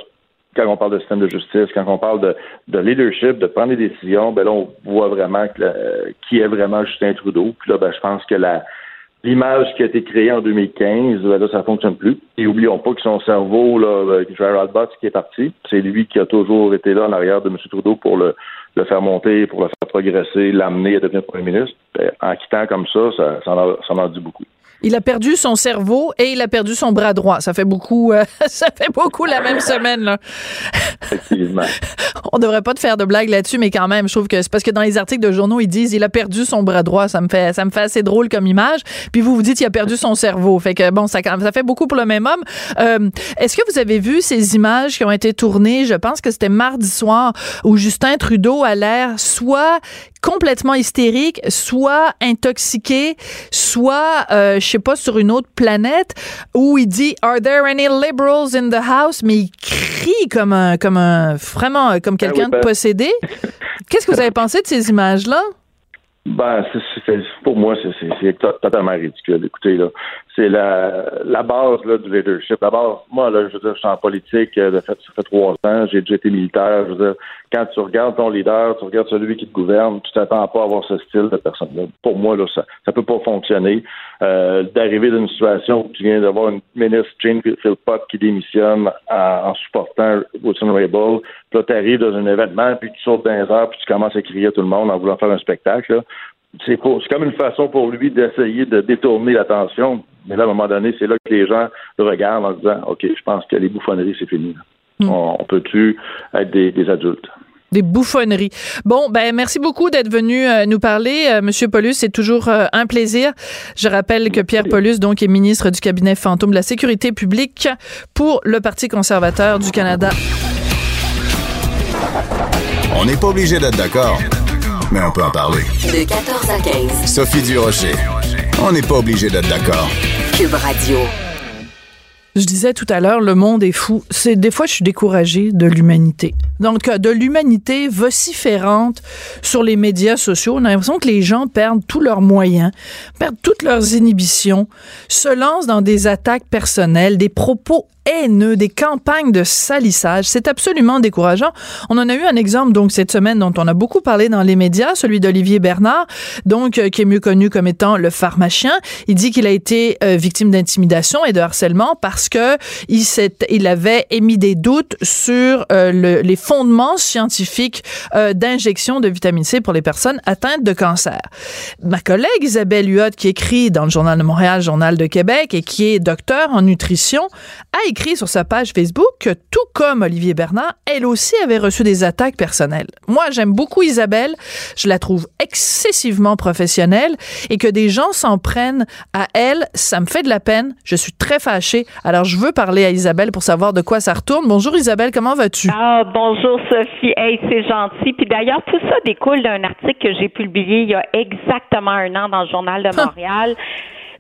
quand on parle de système de justice, quand on parle de, de leadership, de prendre des décisions, ben là, on voit vraiment qui est vraiment Justin Trudeau. Puis là, ben, je pense que la, l'image qui a été créée en 2015, ben là, ça fonctionne plus. Et oublions pas que son cerveau, là, Gerald Butts, qui est parti, c'est lui qui a toujours été là en arrière de M. Trudeau pour le, le faire monter, pour le faire progresser, l'amener à devenir premier ministre. Ben, en quittant comme ça, ça, ça, en, ça en dit beaucoup. Il a perdu son cerveau et il a perdu son bras droit. Ça fait beaucoup, euh, ça fait beaucoup la même semaine, là. Effectivement. On devrait pas te faire de blagues là-dessus, mais quand même, je trouve que c'est parce que dans les articles de journaux, ils disent il a perdu son bras droit. Ça me fait, ça me fait assez drôle comme image. Puis vous vous dites il a perdu son cerveau. Fait que bon, ça, ça fait beaucoup pour le même homme. Euh, est-ce que vous avez vu ces images qui ont été tournées? Je pense que c'était mardi soir où Justin Trudeau a l'air soit complètement hystérique, soit intoxiqué, soit, euh, je sais pas, sur une autre planète, où il dit Are there any liberals in the house? Mais il crie comme un, comme un, vraiment, comme ah quelqu'un de ben. possédé. Qu'est-ce que vous avez pensé de ces images-là? Ben, c'est, pour moi, c'est, totalement ridicule. Écoutez, là, c'est la, la base là, du leadership. La base, moi, là, je veux dire, je suis en politique, euh, de ça fait trois ans, j'ai déjà été militaire. Je veux dire, quand tu regardes ton leader, tu regardes celui qui te gouverne, tu t'attends pas à avoir ce style de personne-là. Pour moi, là, ça ça peut pas fonctionner. Euh, d'arriver dans une situation où tu viens d'avoir une ministre, Jane Philpott, qui démissionne en, supportant Wilson Raybould, puis là, tu arrives dans un événement, puis tu sautes dans les puis tu commences à crier à tout le monde en voulant faire un spectacle. C'est comme une façon pour lui d'essayer de détourner l'attention. Mais là, à un moment donné, c'est là que les gens le regardent en disant OK, je pense que les bouffonneries, c'est fini. Hmm. On, peut-tu être des adultes? Des bouffonneries. Bon, ben merci beaucoup d'être venu euh, nous parler, euh, Monsieur Paulus. C'est toujours euh, un plaisir. Je rappelle que Pierre Paulus, donc, est ministre du cabinet fantôme de la sécurité publique pour le Parti conservateur du Canada. On n'est pas obligé d'être d'accord, mais on peut en parler. De 14 à 15. Sophie Durocher. On n'est pas obligé d'être d'accord. Cube Radio. Je disais tout à l'heure, le monde est fou. C'est des fois, je suis découragée de l'humanité. Donc, de l'humanité vociférante sur les médias sociaux. On a l'impression que les gens perdent tous leurs moyens, perdent toutes leurs inhibitions, se lancent dans des attaques personnelles, des propos des campagnes de salissage. C'est absolument décourageant. On en a eu un exemple donc cette semaine dont on a beaucoup parlé dans les médias, celui d'Olivier Bernard, donc euh, qui est mieux connu comme étant le pharmacien. Il dit qu'il a été euh, victime d'intimidation et de harcèlement parce que il, il avait émis des doutes sur euh, le, les fondements scientifiques d'injection de vitamine C pour les personnes atteintes de cancer. Ma collègue Isabelle Huot, qui écrit dans le Journal de Montréal, Journal de Québec et qui est docteur en nutrition, a écrit sur sa page Facebook que tout comme Olivier Bernard, elle aussi avait reçu des attaques personnelles. Moi, j'aime beaucoup Isabelle. Je la trouve excessivement professionnelle et que des gens s'en prennent à elle, ça me fait de la peine. Je suis très fâchée. Alors, je veux parler à Isabelle pour savoir de quoi ça retourne. Bonjour Isabelle, comment vas-tu? Ah, bonjour Sophie. Hey, c'est gentil. Puis d'ailleurs, tout ça découle d'un article que j'ai publié il y a exactement un an dans le Journal de Montréal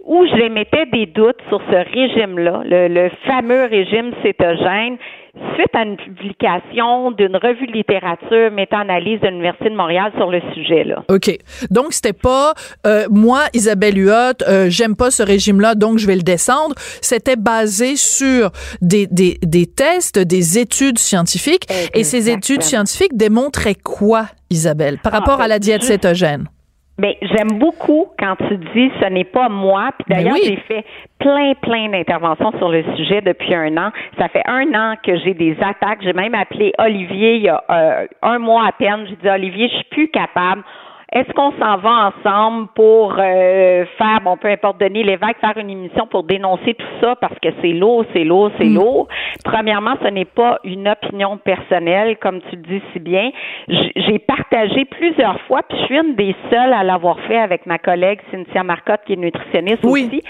où je mettais des doutes sur ce régime-là, le, fameux régime cétogène, suite à une publication d'une revue de littérature méta-analyse de l'Université de Montréal sur le sujet. Là. OK. Donc, c'était pas euh, moi, Isabelle Huot, euh, j'aime pas ce régime-là, donc je vais le descendre. C'était basé sur des, des, des tests, des études scientifiques. Et ces études scientifiques démontraient quoi, Isabelle, par ah, rapport à la ben, diète cétogène? Mais j'aime beaucoup quand tu dis ce n'est pas moi. Puis ben d'ailleurs, j'ai fait plein, plein d'interventions sur le sujet depuis un an. Ça fait un an que j'ai des attaques. J'ai même appelé Olivier il y a euh, un mois à peine. J'ai dit Olivier, je suis plus capable est-ce qu'on s'en va ensemble pour euh, faire, bon, peu importe, donner l'évêque, faire une émission pour dénoncer tout ça parce que c'est lourd, c'est lourd, c'est mm. lourd? Premièrement, ce n'est pas une opinion personnelle, comme tu le dis si bien. J'ai partagé plusieurs fois, puis je suis une des seules à l'avoir fait avec ma collègue Cynthia Marcotte, qui est nutritionniste aussi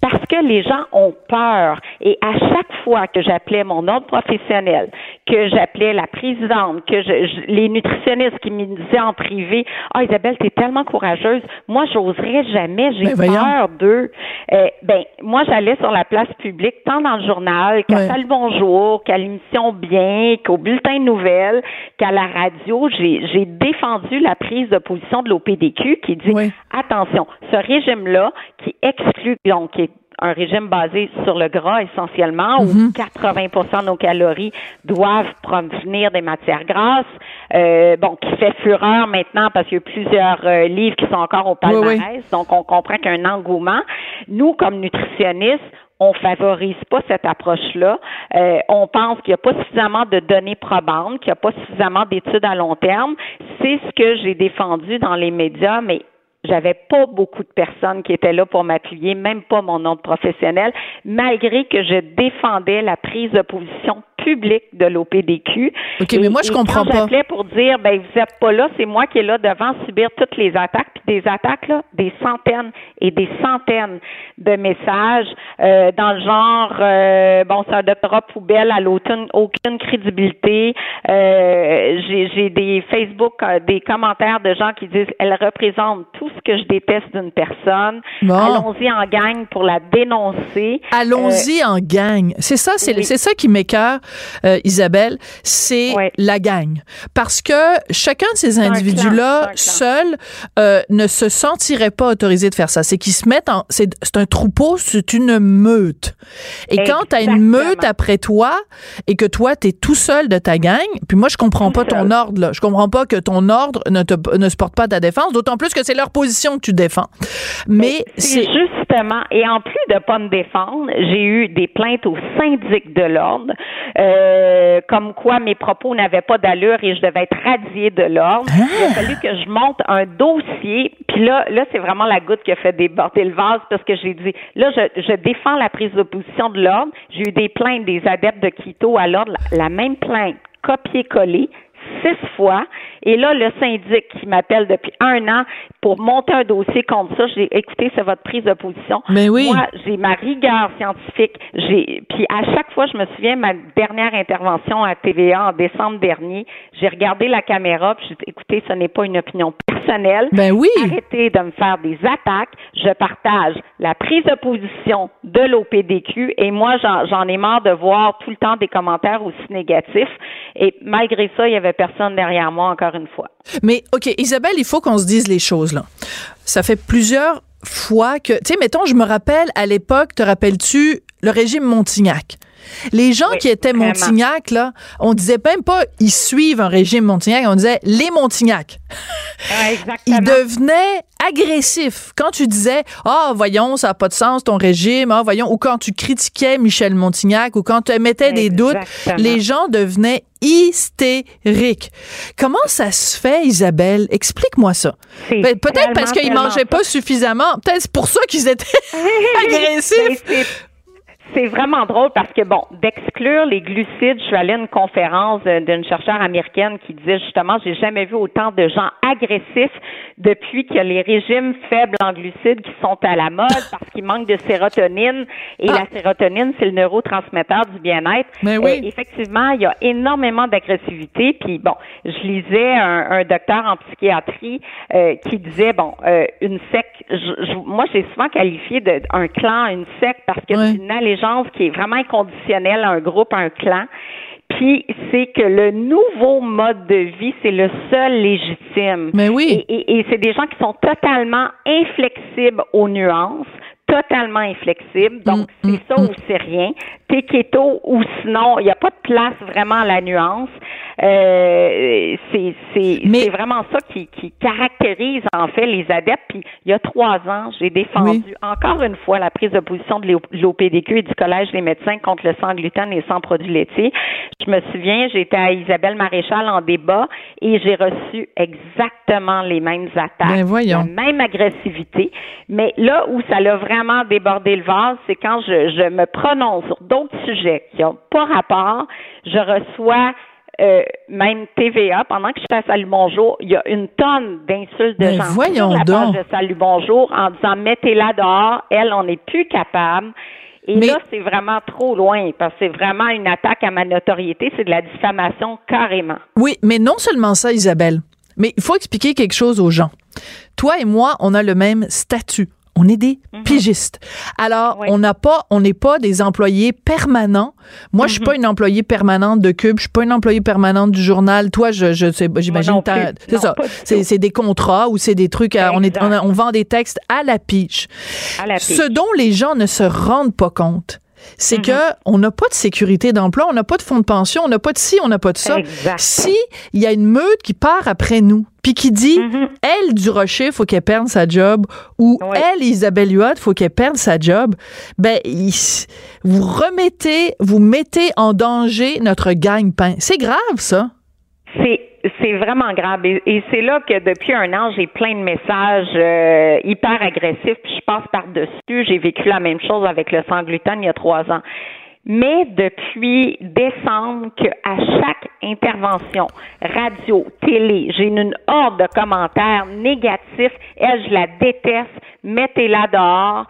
parce que les gens ont peur. Et à chaque fois que j'appelais mon ordre professionnel, que j'appelais la présidente, que je, les nutritionnistes qui me disaient en privé, ah Isabelle, t'es tellement courageuse, moi j'oserais jamais, j'ai ben, peur d'eux. Euh, ben moi j'allais sur la place publique, tant dans le journal qu'à ouais. le bonjour, qu'à l'émission Bien, qu'au bulletin de nouvelles, qu'à la radio, j'ai défendu la prise de position de l'OPDQ qui dit attention, ce régime-là qui exclut donc qui un régime basé sur le gras essentiellement, où 80 mhm. de nos calories doivent provenir des matières grasses, euh, bon, qui fait fureur maintenant parce qu'il y a plusieurs euh, livres qui sont encore au palmarès, donc on comprend qu'il y a un engouement. Nous, comme nutritionnistes, on favorise pas cette approche-là. Euh, on pense qu'il n'y a pas suffisamment de données probantes, qu'il n'y a pas suffisamment d'études à long terme. C'est ce que j'ai défendu dans les médias, mais j'avais pas beaucoup de personnes qui étaient là pour m'appuyer, même pas mon nom professionnel, malgré que je défendais la prise de position public de l'OPDQ. OK, mais moi, je comprends quand pas. j'appelais pour dire, ben, vous êtes pas là, c'est moi qui est là devant subir toutes les attaques, puis des attaques, là, des centaines et des centaines de messages euh, dans le genre, euh, bon, un doctorat poubelle à l'automne, aucune crédibilité. Euh, j'ai des Facebook, des commentaires de gens qui disent, elle représente tout ce que je déteste d'une personne. Allons-y en gang pour la dénoncer. Allons-y en gang. C'est ça, c'est ça qui m'écœure. Euh, Isabelle, c'est la gang. Parce que chacun de ces individus-là, seul, euh, ne se sentirait pas autorisé de faire ça. C'est qu'ils se mettent en... C'est un troupeau, c'est une meute. Et quand tu as une meute après toi et que toi, tu es tout seul de ta gang, puis moi, je comprends pas ton ordre, là. Je comprends pas que ton ordre ne, te, ne se porte pas ta défense, d'autant plus que c'est leur position que tu défends. Mais c'est justement, et en plus de pas me défendre, j'ai eu des plaintes au syndic de l'ordre euh, comme quoi mes propos n'avaient pas d'allure et je devais être radiée de l'ordre. Il a ah! fallu que je monte un dossier. Puis là, là, c'est vraiment la goutte qui a fait déborder le vase parce que j'ai dit, là, je, je défends la prise d'opposition de l'ordre. J'ai eu des plaintes des adeptes de Quito à l'ordre, la, même plainte, copier-coller, six fois. Et là, le syndic qui m'appelle depuis un an pour monter un dossier contre ça, j'ai écouté, c'est votre prise de position. Mais oui. Moi, j'ai ma rigueur scientifique. J'ai, puis à chaque fois, je me souviens ma dernière intervention à TVA en décembre dernier, j'ai regardé la caméra, puis j'ai dit, écoutez, ce n'est pas une opinion personnelle. Ben oui. Arrêtez de me faire des attaques. Je partage la prise de position de l'OPDQ et moi, j'en ai marre de voir tout le temps des commentaires aussi négatifs. Et malgré ça, il y avait personne derrière moi encore une fois. Mais OK, Isabelle, il faut qu'on se dise les choses là. Ça fait plusieurs fois que, tu sais, mettons, je me rappelle à l'époque, te rappelles-tu le régime Montignac? Les gens qui étaient Montignac, là, on disait même pas ils suivent un régime Montignac, on disait les Montignac. ils devenaient agressifs. Quand tu disais Ah, voyons, ça n'a pas de sens ton régime, ah, voyons, ou quand tu critiquais Michel Montignac, ou quand tu émettais des doutes, les gens devenaient hystériques. Comment ça se fait, Isabelle? Explique-moi ça. Ben, peut-être parce qu'ils mangeaient pas suffisamment. Peut-être c'est pour ça qu'ils étaient agressifs. C'est vraiment drôle parce que, bon, d'exclure les glucides, je suis allée à une conférence d'une chercheure américaine qui disait justement, j'ai jamais vu autant de gens agressifs depuis que les régimes faibles en glucides qui sont à la mode parce qu'il manque de sérotonine. Et la ah. sérotonine, c'est le neurotransmetteur du bien-être. Mais oui. effectivement, il y a énormément d'agressivité. Puis, bon, je lisais un, docteur en psychiatrie euh, qui disait, bon, euh, une secte, moi, j'ai souvent qualifié de un clan, une secte parce que c'est une allégeance qui est vraiment inconditionnelle à un groupe, à un clan. Puis c'est que le nouveau mode de vie, c'est le seul légitime. Mais oui. Et, et c'est des gens qui sont totalement inflexibles aux nuances, totalement inflexible. Donc, mm, c'est ça mm, ou c'est rien. T'es keto ou sinon, il n'y a pas de place vraiment à la nuance. Euh, c'est c'est vraiment ça qui, qui caractérise en fait les adeptes. Puis il y a trois ans, j'ai défendu encore une fois la prise de position de l'OPDQ et du Collège des médecins contre le sang gluten et sans produits laitiers. Je me souviens, j'étais à Isabelle Maréchal en débat et j'ai reçu exactement les mêmes attaques, ben voyons. la même agressivité. Mais là où ça l'a vraiment débordé le vase, c'est quand je, je me prononce sur d'autres sujets qui n'ont pas rapport, je reçois euh, même TVA, pendant que je à Salut Bonjour, il y a une tonne d'insultes de Mais gens voyons sur la page de Salut Bonjour en disant mettez-la dehors, elle, on n'est plus capable. Et là, c'est vraiment trop loin parce que c'est vraiment une attaque à ma notoriété, c'est de la diffamation carrément. Oui, mais non seulement ça, Isabelle, mais il faut expliquer quelque chose aux gens. Toi et moi, on a le même statut on est des mhm. pigistes. Alors, on n'a pas, on n'est pas des employés permanents. Moi, je suis pas mhm. une employée permanente de Cube, je suis pas une employée permanente du journal. Toi, je, je j'imagine, c'est ça. C'est des contrats ou c'est des trucs. on est, on, vend des textes à la piche. À la Ce dont les gens ne se rendent pas compte, c'est mm-hmm. que on n'a pas de sécurité d'emploi, on n'a pas de fonds de pension, on n'a pas de ci, on n'a pas de ça. Si il y a une meute qui part après nous, puis qui dit mm-hmm. elle du Rocher, faut qu'elle perde sa job ou elle Isabelle Huot, faut qu'elle perde sa job, ben vous remettez, vous mettez en danger notre gagne-pain. C'est grave ça. C'est c'est vraiment grave. Et, c'est là que depuis un an, j'ai plein de messages euh, hyper agressifs, puis je passe par-dessus. J'ai vécu la même chose avec le sang gluten il y a trois ans. Mais depuis décembre, qu'à chaque intervention, radio, télé, j'ai une horde de commentaires négatifs. Elle, je la déteste. Mettez-la dehors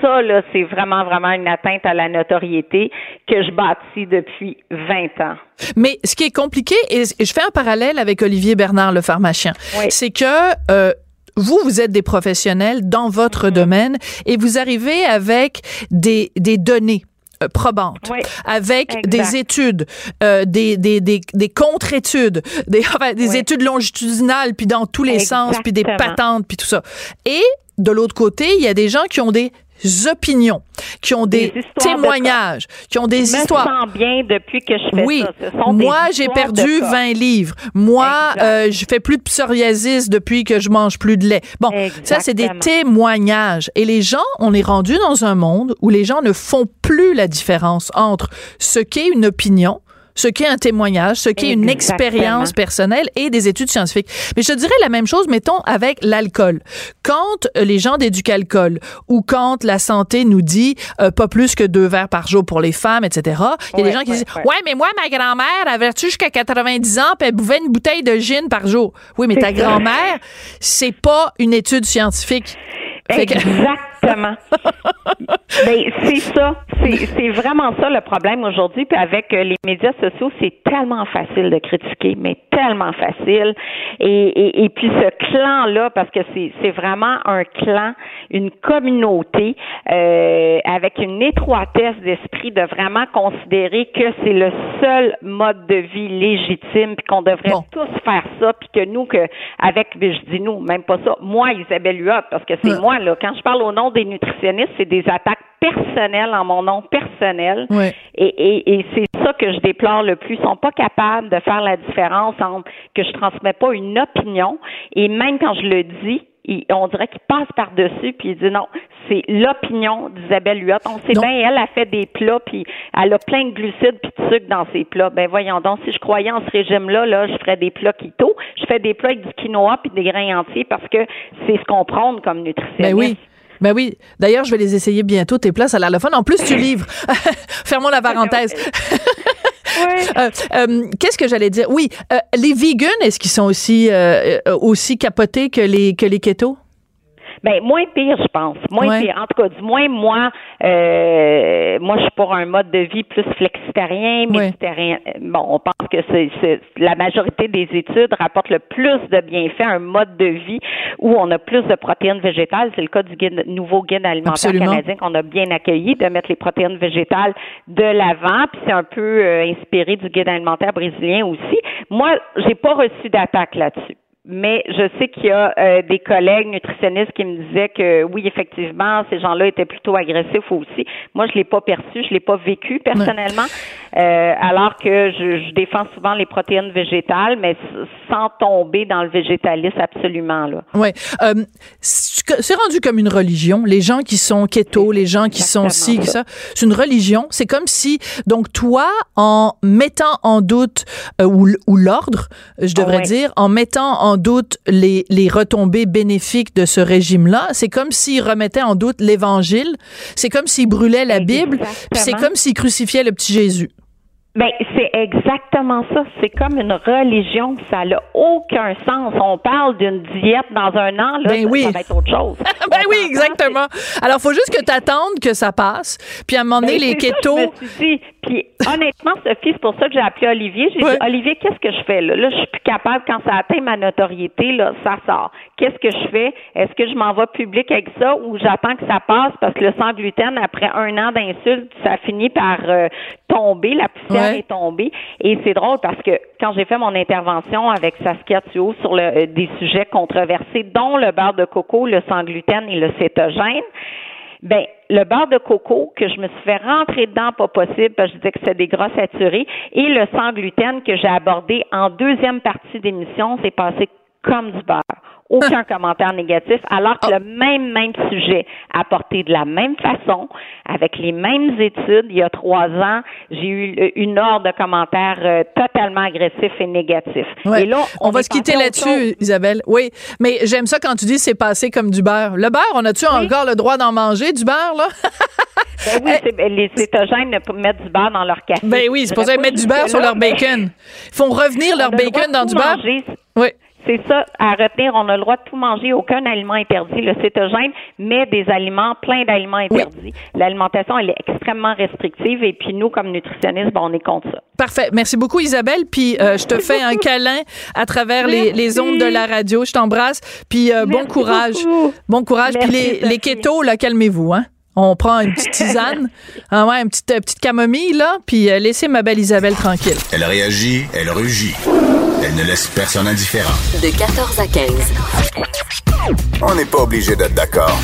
ça, là, c'est vraiment, vraiment une atteinte à la notoriété que je bâtis depuis 20 ans. Mais ce qui est compliqué, et je fais un parallèle avec Olivier Bernard, le pharmacien, c'est que euh, vous, vous êtes des professionnels dans votre mm-hmm. domaine et vous arrivez avec des, des données euh, probantes, avec des études, euh, des, des, des, des contre-études, des, enfin, des études longitudinales, puis dans tous les sens, puis des patentes, puis tout ça. Et de l'autre côté, il y a des gens qui ont des opinions, qui ont des, témoignages, qui ont des histoires. Je me sens bien depuis que je fais oui. ça. Moi, j'ai perdu 20 livres. Moi, euh, je fais plus de psoriasis depuis que je mange plus de lait. Bon, ça, c'est des témoignages. Et les gens, on est rendu dans un monde où les gens ne font plus la différence entre ce qu'est une opinion ce qu'est un témoignage, ce qu'est une expérience personnelle et des études scientifiques. Mais je dirais la même chose, mettons, avec l'alcool. Quand euh, les gens d'éduc-alcool ou quand la santé nous dit euh, pas plus que deux verres par jour pour les femmes, etc., il y a des gens qui disent ouais. mais moi, ma grand-mère avait jusqu'à 90 ans puis elle buvait une bouteille de gin par jour. Oui, mais ta grand-mère, c'est pas une étude scientifique. Exactement. ben, c'est ça. C'est vraiment ça le problème aujourd'hui. Puis avec euh, les médias sociaux, c'est tellement facile de critiquer, mais tellement facile. Et, et, et puis ce clan-là, parce que c'est vraiment un clan, une communauté euh, avec une étroitesse d'esprit de vraiment considérer que c'est le seul mode de vie légitime, puis qu'on devrait tous faire ça, puis que nous, que avec, je dis nous, même pas ça, moi, Isabelle Huot, parce que c'est moi, là, quand je parle au nom des nutritionnistes, c'est des attaques personnelles en mon nom personnel. Et, et, et c'est ça que je déplore le plus. Ils sont pas capables de faire la différence entre que je transmets pas une opinion et même quand je le dis, on dirait qu'il passe par-dessus, puis il dit non, c'est l'opinion d'Isabelle Huot. On sait bien, elle a fait des plats, puis elle a plein de glucides puis de sucre dans ses plats. Ben voyons donc, si je croyais en ce régime-là, là, je ferais des plats keto. Je fais des plats avec du quinoa puis des grains entiers parce que c'est ce qu'on prône comme nutritionniste. Ben oui. Ben oui. D'ailleurs, je vais les essayer bientôt, tes l'air le fun. En plus, tu livres. Fermons la parenthèse. Euh, euh, qu'est-ce que j'allais dire? Oui, euh, les vegans, est-ce qu'ils sont aussi, aussi capotés que les, que les ketos? Ben moins pire, je pense. Moins pire. En tout cas, du moins moi, euh, moi je suis pour un mode de vie plus flexitarien, méditerranéen. Bon, on pense que c'est la majorité des études rapportent le plus de bienfaits un mode de vie où on a plus de protéines végétales. C'est le cas du nouveau guide alimentaire canadien qu'on a bien accueilli de mettre les protéines végétales de l'avant. Puis c'est un peu euh, inspiré du guide alimentaire brésilien aussi. Moi, j'ai pas reçu d'attaque là-dessus mais je sais qu'il y a euh, des collègues nutritionnistes qui me disaient que oui, effectivement, ces gens-là étaient plutôt agressifs aussi. Moi, je l'ai pas perçu, je l'ai pas vécu personnellement, euh, alors que je, je, défends souvent les protéines végétales, mais sans tomber dans le végétalisme absolument là. Ouais, euh, c'est rendu comme une religion. Les gens qui sont keto, les gens qui sont ci, ça, c'est une religion. C'est comme si donc toi, en mettant en doute ou, ou l'ordre, je devrais dire, en mettant en en doute les, les retombées bénéfiques de ce régime-là. C'est comme s'il remettait en doute l'Évangile. C'est comme s'il brûlait la Bible. C'est comme s'il crucifiait le petit Jésus. Ben, c'est exactement ça. C'est comme une religion. Ça n'a aucun sens. On parle d'une diète dans un an, là, ben oui. ça va être autre chose. ben oui, exactement. Alors, il faut juste que tu attendes que ça passe. Puis à un moment donné, ben, les ketos. Puis honnêtement, Sophie, c'est pour ça que j'ai appelé Olivier. J'ai dit, Olivier, qu'est-ce que je fais là? Là, je suis plus capable, quand ça atteint ma notoriété, là, ça sort. Qu'est-ce que je fais? Est-ce que je m'en vais public avec ça ou j'attends que ça passe? Parce que le sang gluten, après un an d'insultes, ça finit par euh, tomber, la poussière est tombée. Et c'est drôle parce que quand j'ai fait mon intervention avec Saskia Thuot sur le, euh, des sujets controversés, dont le beurre de coco, le sang gluten et le cétogène, ben le beurre de coco que je me suis fait rentrer dedans pas possible parce que je disais que c'est des gras saturés et le sang gluten que j'ai abordé en deuxième partie d'émission, c'est passé comme du beurre aucun commentaire négatif, alors que le même, même sujet apporté de la même façon, avec les mêmes études, il y a trois ans, j'ai eu une horde de commentaires euh, totalement agressifs et négatifs. Et là, on, va se quitter là-dessus, Isabelle. Oui, mais j'aime ça quand tu dis c'est passé comme du beurre. Le beurre, on a-tu encore le droit d'en manger, du beurre, là? ben oui, eh. ben, les cétogènes mettre du beurre dans leur café. Ben oui, c'est pour ça qu'ils mettent du beurre sur leur bacon. Ils font revenir leur bacon dans du beurre. Oui. C'est ça, à retenir, on a le droit de tout manger, aucun aliment interdit. Le cétogène met des aliments, plein d'aliments interdits. L'alimentation, elle est extrêmement restrictive et puis nous, comme nutritionnistes, on est contre ça. Parfait. Merci beaucoup, Isabelle. Puis euh, je te fais un câlin à travers les, les, ondes de la radio. Je t'embrasse. Puis euh, bon courage. Bon courage. puis les, les kétos, là, calmez-vous, hein? On prend une petite tisane, ah ouais, une petite, euh, petite camomille, là, puis laissez ma belle Isabelle tranquille. Elle réagit, elle rugit. Elle ne laisse personne indifférent. De 14 à 15. On n'est pas obligé d'être d'accord.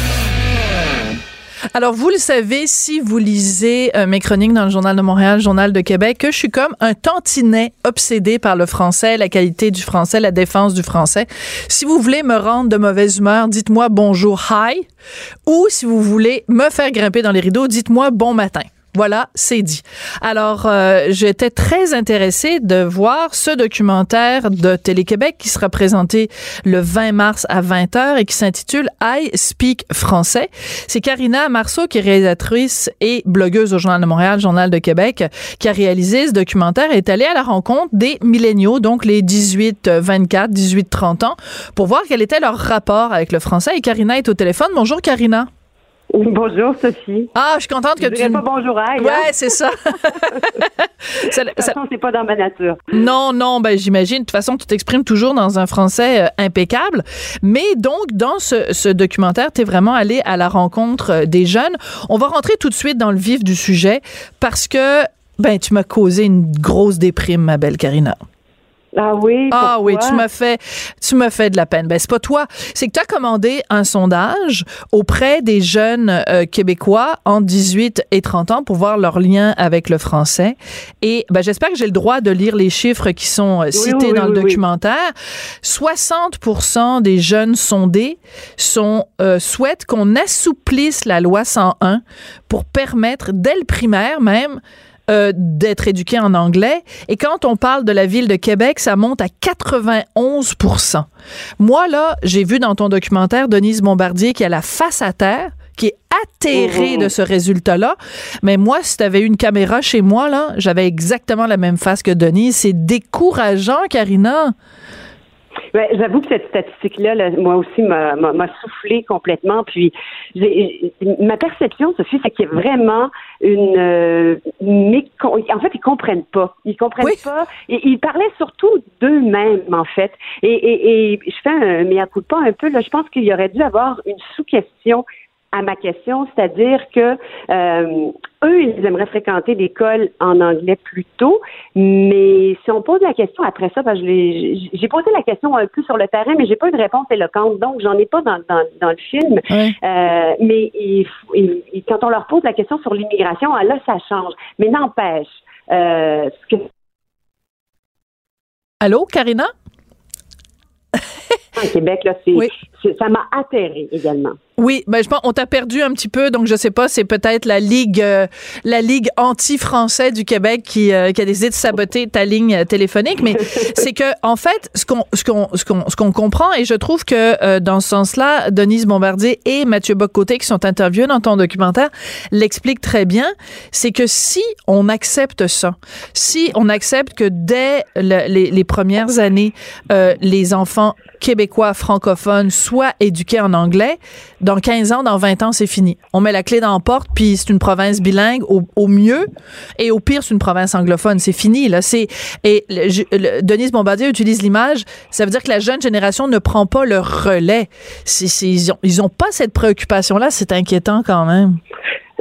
Alors, vous le savez, si vous lisez euh, mes chroniques dans le Journal de Montréal, le Journal de Québec, que je suis comme un tantinet obsédé par le français, la qualité du français, la défense du français. Si vous voulez me rendre de mauvaise humeur, dites-moi bonjour, hi. Ou si vous voulez me faire grimper dans les rideaux, dites-moi bon matin. Voilà, c'est dit. Alors, euh, j'étais très intéressée de voir ce documentaire de Télé-Québec qui sera présenté le 20 mars à 20h et qui s'intitule I Speak français. C'est Karina Marceau, qui est réalisatrice et blogueuse au Journal de Montréal, Journal de Québec, qui a réalisé ce documentaire et est allée à la rencontre des milléniaux, donc les 18, 24, 18, 30 ans, pour voir quel était leur rapport avec le français. Et Karina est au téléphone. Bonjour, Karina. Bonjour Sophie. Ah, je suis contente que je tu. pas bonjour à Ouais, c'est ça. ça de toute façon, c'est pas dans ma nature. Non, non, ben j'imagine. De toute façon, tu t'exprimes toujours dans un français euh, impeccable. Mais donc, dans ce, ce documentaire, tu es vraiment allé à la rencontre euh, des jeunes. On va rentrer tout de suite dans le vif du sujet parce que ben tu m'as causé une grosse déprime, ma belle Karina. Ah oui. Ah oui, tu m'as fait, tu m'as fait de la peine. Ben c'est pas toi, c'est que tu as commandé un sondage auprès des jeunes euh, québécois entre 18 et 30 ans pour voir leur lien avec le français. Et ben j'espère que j'ai le droit de lire les chiffres qui sont euh, cités dans le documentaire. 60% des jeunes sondés sont euh, souhaitent qu'on assouplisse la loi 101 pour permettre dès le primaire même euh, d'être éduqué en anglais. Et quand on parle de la ville de Québec, ça monte à 91 Moi, là, j'ai vu dans ton documentaire Denise Bombardier qui a la face à terre qui est atterrée de ce résultat-là. Mais moi, si tu avais une caméra chez moi, là, j'avais exactement la même face que Denise. C'est décourageant, Karina. Ouais, J'avoue que cette statistique-là, moi aussi, m'a soufflé complètement. Puis, ma perception, Sophie, c'est qu'il y a vraiment une. Euh, en fait, ils comprennent pas. Ils comprennent pas. Et ils parlaient surtout d'eux-mêmes, en fait. Et, et, et, je fais un mea culpa un peu. Là, je pense qu'il y aurait dû avoir une sous-question à ma question, c'est-à-dire que euh, eux, ils aimeraient fréquenter l'école en anglais plus tôt, mais si on pose la question après ça, j'ai posé la question un peu sur le terrain, mais j'ai pas eu de réponse éloquente, donc j'en ai pas dans, dans, le film. Euh, mais quand on leur pose la question sur l'immigration, ah, là, ça change. Mais n'empêche, euh, ce que... Allô, Karina? Québec, là, c'est, ça m'a atterré également. Oui, ben je pense on t'a perdu un petit peu, donc je sais pas, c'est peut-être la ligue, euh, la ligue anti-français du Québec qui, euh, qui, a décidé de saboter ta ligne téléphonique. Mais c'est que en fait, ce qu'on ce qu'on ce qu'on ce qu'on comprend et je trouve que euh, dans ce sens-là, Denise Bombardier et Mathieu Boccoté qui sont interviewés dans ton documentaire l'expliquent très bien. C'est que si on accepte ça, si on accepte que dès les, les, premières années, les enfants québécois francophones soient éduqués en anglais dans 15 ans, dans 20 ans, c'est fini. On met la clé dans la porte, puis c'est une province bilingue au, mieux, et au pire, c'est une province anglophone. C'est fini, là. C'est, et Denise Bombardier utilise l'image, ça veut dire que la jeune génération ne prend pas le relais. ils, ont, ils ont pas cette préoccupation-là, c'est inquiétant quand même.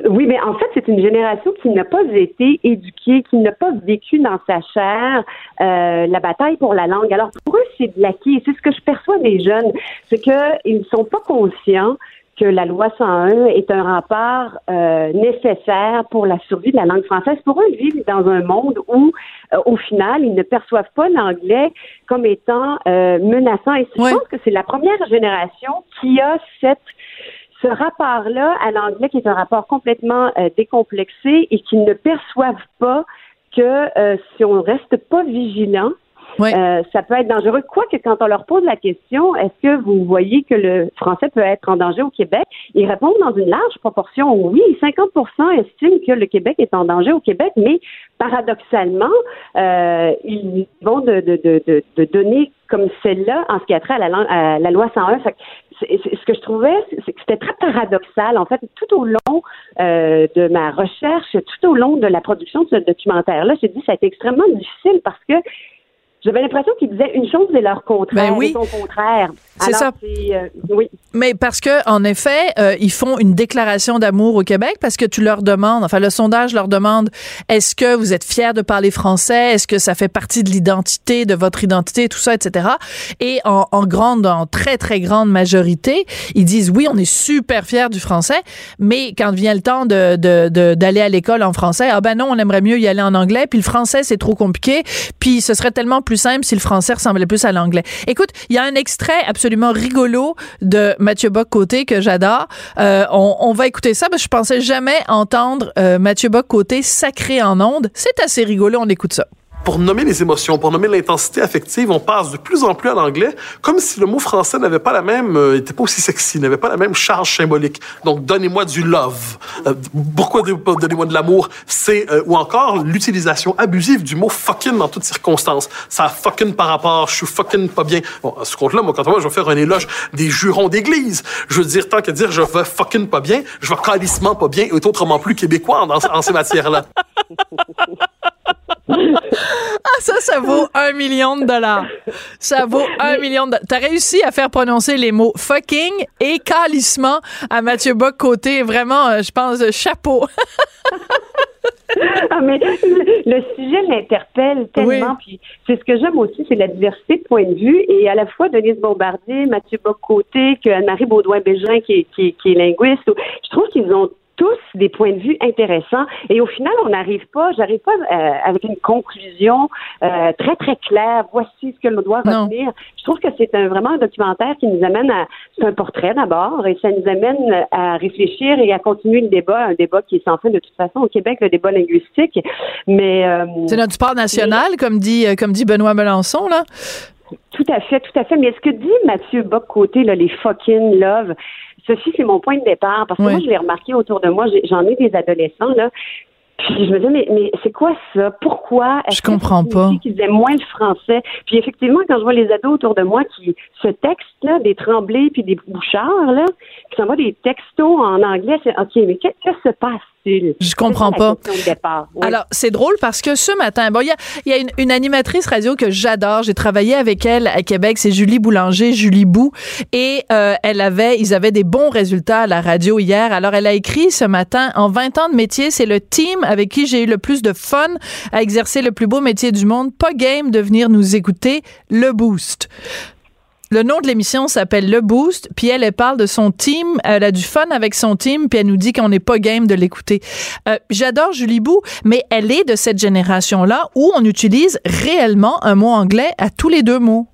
Oui, mais en fait, c'est une génération qui n'a pas été éduquée, qui n'a pas vécu dans sa chair euh, la bataille pour la langue. Alors pour eux, c'est de l'acquis. C'est ce que je perçois des jeunes, c'est qu'ils ne sont pas conscients que la loi 101 est un rempart euh, nécessaire pour la survie de la langue française. Pour eux, ils vivent dans un monde où, euh, au final, ils ne perçoivent pas l'anglais comme étant euh, menaçant. Et je pense que c'est la première génération qui a cette ce rapport-là à l'anglais qui est un rapport complètement décomplexé et qui ne perçoivent pas que si on reste pas vigilant, euh, ça peut être dangereux. Quoique, quand on leur pose la question, est-ce que vous voyez que le français peut être en danger au Québec? Ils répondent dans une large proportion oui. 50% estiment que le Québec est en danger au Québec, mais paradoxalement, euh, ils vont de, de, de, de, données comme celle-là en ce qui a trait à la, à la loi 101. Ce que je trouvais, c'est c'était très paradoxal. En fait, tout au long euh, de ma recherche, tout au long de la production de ce documentaire-là, j'ai dit que ça a été extrêmement difficile parce que j'avais l'impression qu'ils disaient une chose et leur contraire. Ben oui. son contraire. C'est ça. Euh, oui. Mais parce que en effet, euh, ils font une déclaration d'amour au Québec parce que tu leur demandes, enfin le sondage leur demande, est-ce que vous êtes fiers de parler français, est-ce que ça fait partie de l'identité, de votre identité, tout ça, etc. Et en, en, grande, en très très grande majorité, ils disent oui, on est super fiers du français, mais quand vient le temps de d'aller de, à l'école en français, ah ben non, on aimerait mieux y aller en anglais, puis le français c'est trop compliqué, puis ce serait tellement plus simple si le français ressemblait plus à l'anglais. Écoute, il y a un extrait absolument rigolo de Mathieu Bock-Côté que j'adore. Euh, on, va écouter ça, parce que je pensais jamais entendre euh, Mathieu Bock-Côté sacré en ondes. C'est assez rigolo, on écoute ça pour nommer les émotions, pour nommer l'intensité affective, on passe de plus en plus à l'anglais, comme si le mot français n'avait pas la même, euh, était pas aussi sexy, n'avait pas la même charge symbolique. Donc, donnez-moi du love. Euh, pourquoi donnez-moi de l'amour? C'est, euh, ou encore l'utilisation abusive du mot fucking dans toutes circonstances. Ça fucking par rapport, je suis fucking pas bien. Bon, à ce compte-là, moi, quand moi, je vais faire un éloge des jurons d'église. Je veux dire, tant que dire je vais fucking pas bien, je vais calissement pas bien, et autrement plus québécois dans, en ces matières-là. ah, ça, ça vaut un million de dollars. Ça vaut un million de dollars. T'as réussi à faire prononcer les mots fucking et calissement à Mathieu Bock côté. Vraiment, euh, je pense, chapeau. ah, mais le sujet l'interpelle tellement. Puis c'est ce que j'aime aussi, c'est la diversité de points de vue. Et à la fois Denise Bombardier, Mathieu Bock-Côté, que Anne-Marie Baudouin-Bégin qui qui, qui est linguiste. Je trouve qu'ils ont tous des points de vue intéressants et au final on n'arrive pas, j'arrive pas euh, avec une conclusion euh, très très claire. Voici ce que l'on doit retenir. Je trouve que c'est un, vraiment un documentaire qui nous amène à, c'est un portrait d'abord et ça nous amène à réfléchir et à continuer le débat, un débat qui est sans fin de toute façon au Québec, le débat linguistique. Mais euh, c'est notre sport national, comme dit comme dit Benoît Melançon là. Tout à fait, tout à fait. Mais ce que dit Mathieu Bock-Côté, là, les fucking love, ceci, c'est mon point de départ. Parce que moi, je l'ai remarqué autour de moi, j'en ai, des adolescents, là. Puis je me disais, mais, mais c'est quoi ça? Pourquoi? Je comprends pas. Qu'ils aiment moins le français? Puis effectivement, quand je vois les ados autour de moi qui se textent, là, des tremblés puis des bouchards, là, qui s'envoient des textos en anglais, c'est OK, mais qu'est-ce qui se passe? Je comprends pas. Alors, c'est drôle parce que ce matin, bon, il y a, une, animatrice radio que j'adore. J'ai travaillé avec elle à Québec. C'est Julie Boulanger, Julie Bou. Et euh, elle avait, ils avaient des bons résultats à la radio hier. Alors, elle a écrit ce matin, en 20 ans de métier, c'est le team avec qui j'ai eu le plus de fun à exercer le plus beau métier du monde. Pas game de venir nous écouter. Le boost. Le nom de l'émission s'appelle Le Boost, puis elle, parle de son team, elle a du fun avec son team, puis elle nous dit qu'on n'est pas game de l'écouter. Euh, j'adore Julie Bou, mais elle est de cette génération-là où on utilise réellement un mot anglais à tous les deux mots.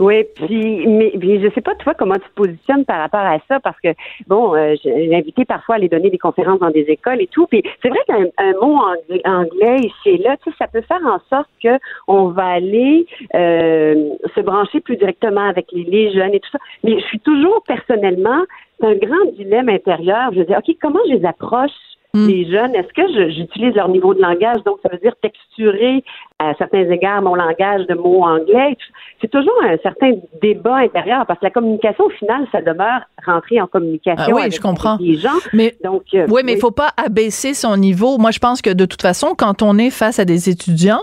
Oui, puis mais puis je sais pas toi comment tu te positionnes par rapport à ça parce que bon, euh, j'ai invité parfois à aller donner des conférences dans des écoles et tout. Puis c'est vrai qu'un mot anglais, ici et là, tu sais, ça peut faire en sorte que on va aller euh, se brancher plus directement avec les, les jeunes et tout ça. Mais je suis toujours personnellement, c'est un grand dilemme intérieur. Je dis ok, comment je les approche Hmm. les jeunes, est-ce que j'utilise leur niveau de langage? Donc, ça veut dire texturer à certains égards mon langage de mots anglais. C'est toujours un certain débat intérieur parce que la communication, au final, ça demeure rentrer en communication ah oui, avec, je comprends. les gens. Mais, Donc, euh, oui, mais il faut pas abaisser son niveau. Moi, je pense que de toute façon, quand on est face à des étudiants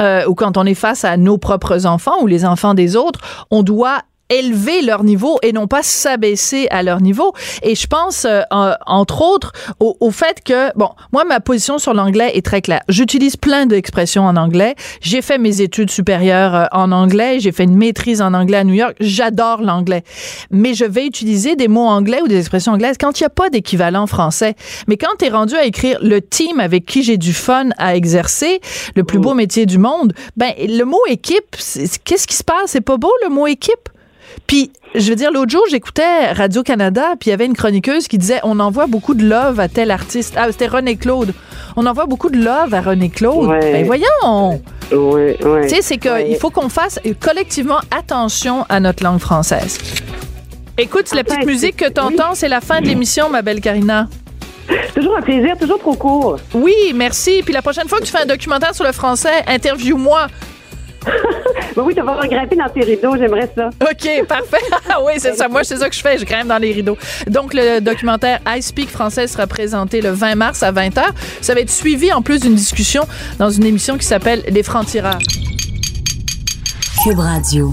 euh, ou quand on est face à nos propres enfants ou les enfants des autres, on doit élever leur niveau et non pas s'abaisser à leur niveau. Et je pense, euh, entre autres, au, au, fait que, bon, moi, ma position sur l'anglais est très claire. J'utilise plein d'expressions en anglais. J'ai fait mes études supérieures euh, en anglais. J'ai fait une maîtrise en anglais à New York. J'adore l'anglais. Mais je vais utiliser des mots anglais ou des expressions anglaises quand il n'y a pas d'équivalent français. Mais quand tu es rendu à écrire le team avec qui j'ai du fun à exercer, le plus beau métier du monde, ben, le mot équipe, qu'est-ce qui se passe? C'est pas beau, le mot équipe? Puis, je veux dire, l'autre jour, j'écoutais Radio-Canada, puis il y avait une chroniqueuse qui disait on envoie beaucoup de love à tel artiste. Ah, c'était René Claude. On envoie beaucoup de love à René Claude. Ben voyons! Oui, oui. Tu sais, c'est qu'il faut qu'on fasse collectivement attention à notre langue française. Écoute, la petite musique que tu entends, c'est la fin de l'émission, ma belle Karina. Toujours un plaisir, toujours trop court. Oui, merci. Puis la prochaine fois que tu fais un documentaire sur le français, interview-moi. Ben oui, tu vas grimper dans tes rideaux, j'aimerais ça. OK, parfait. Ah oui, c'est ça. Moi, c'est ça que je fais. Je grimpe dans les rideaux. Donc, le documentaire I Speak français sera présenté le 20 mars à 20h. Ça va être suivi en plus d'une discussion dans une émission qui s'appelle Les francs-tireurs. Cube Radio.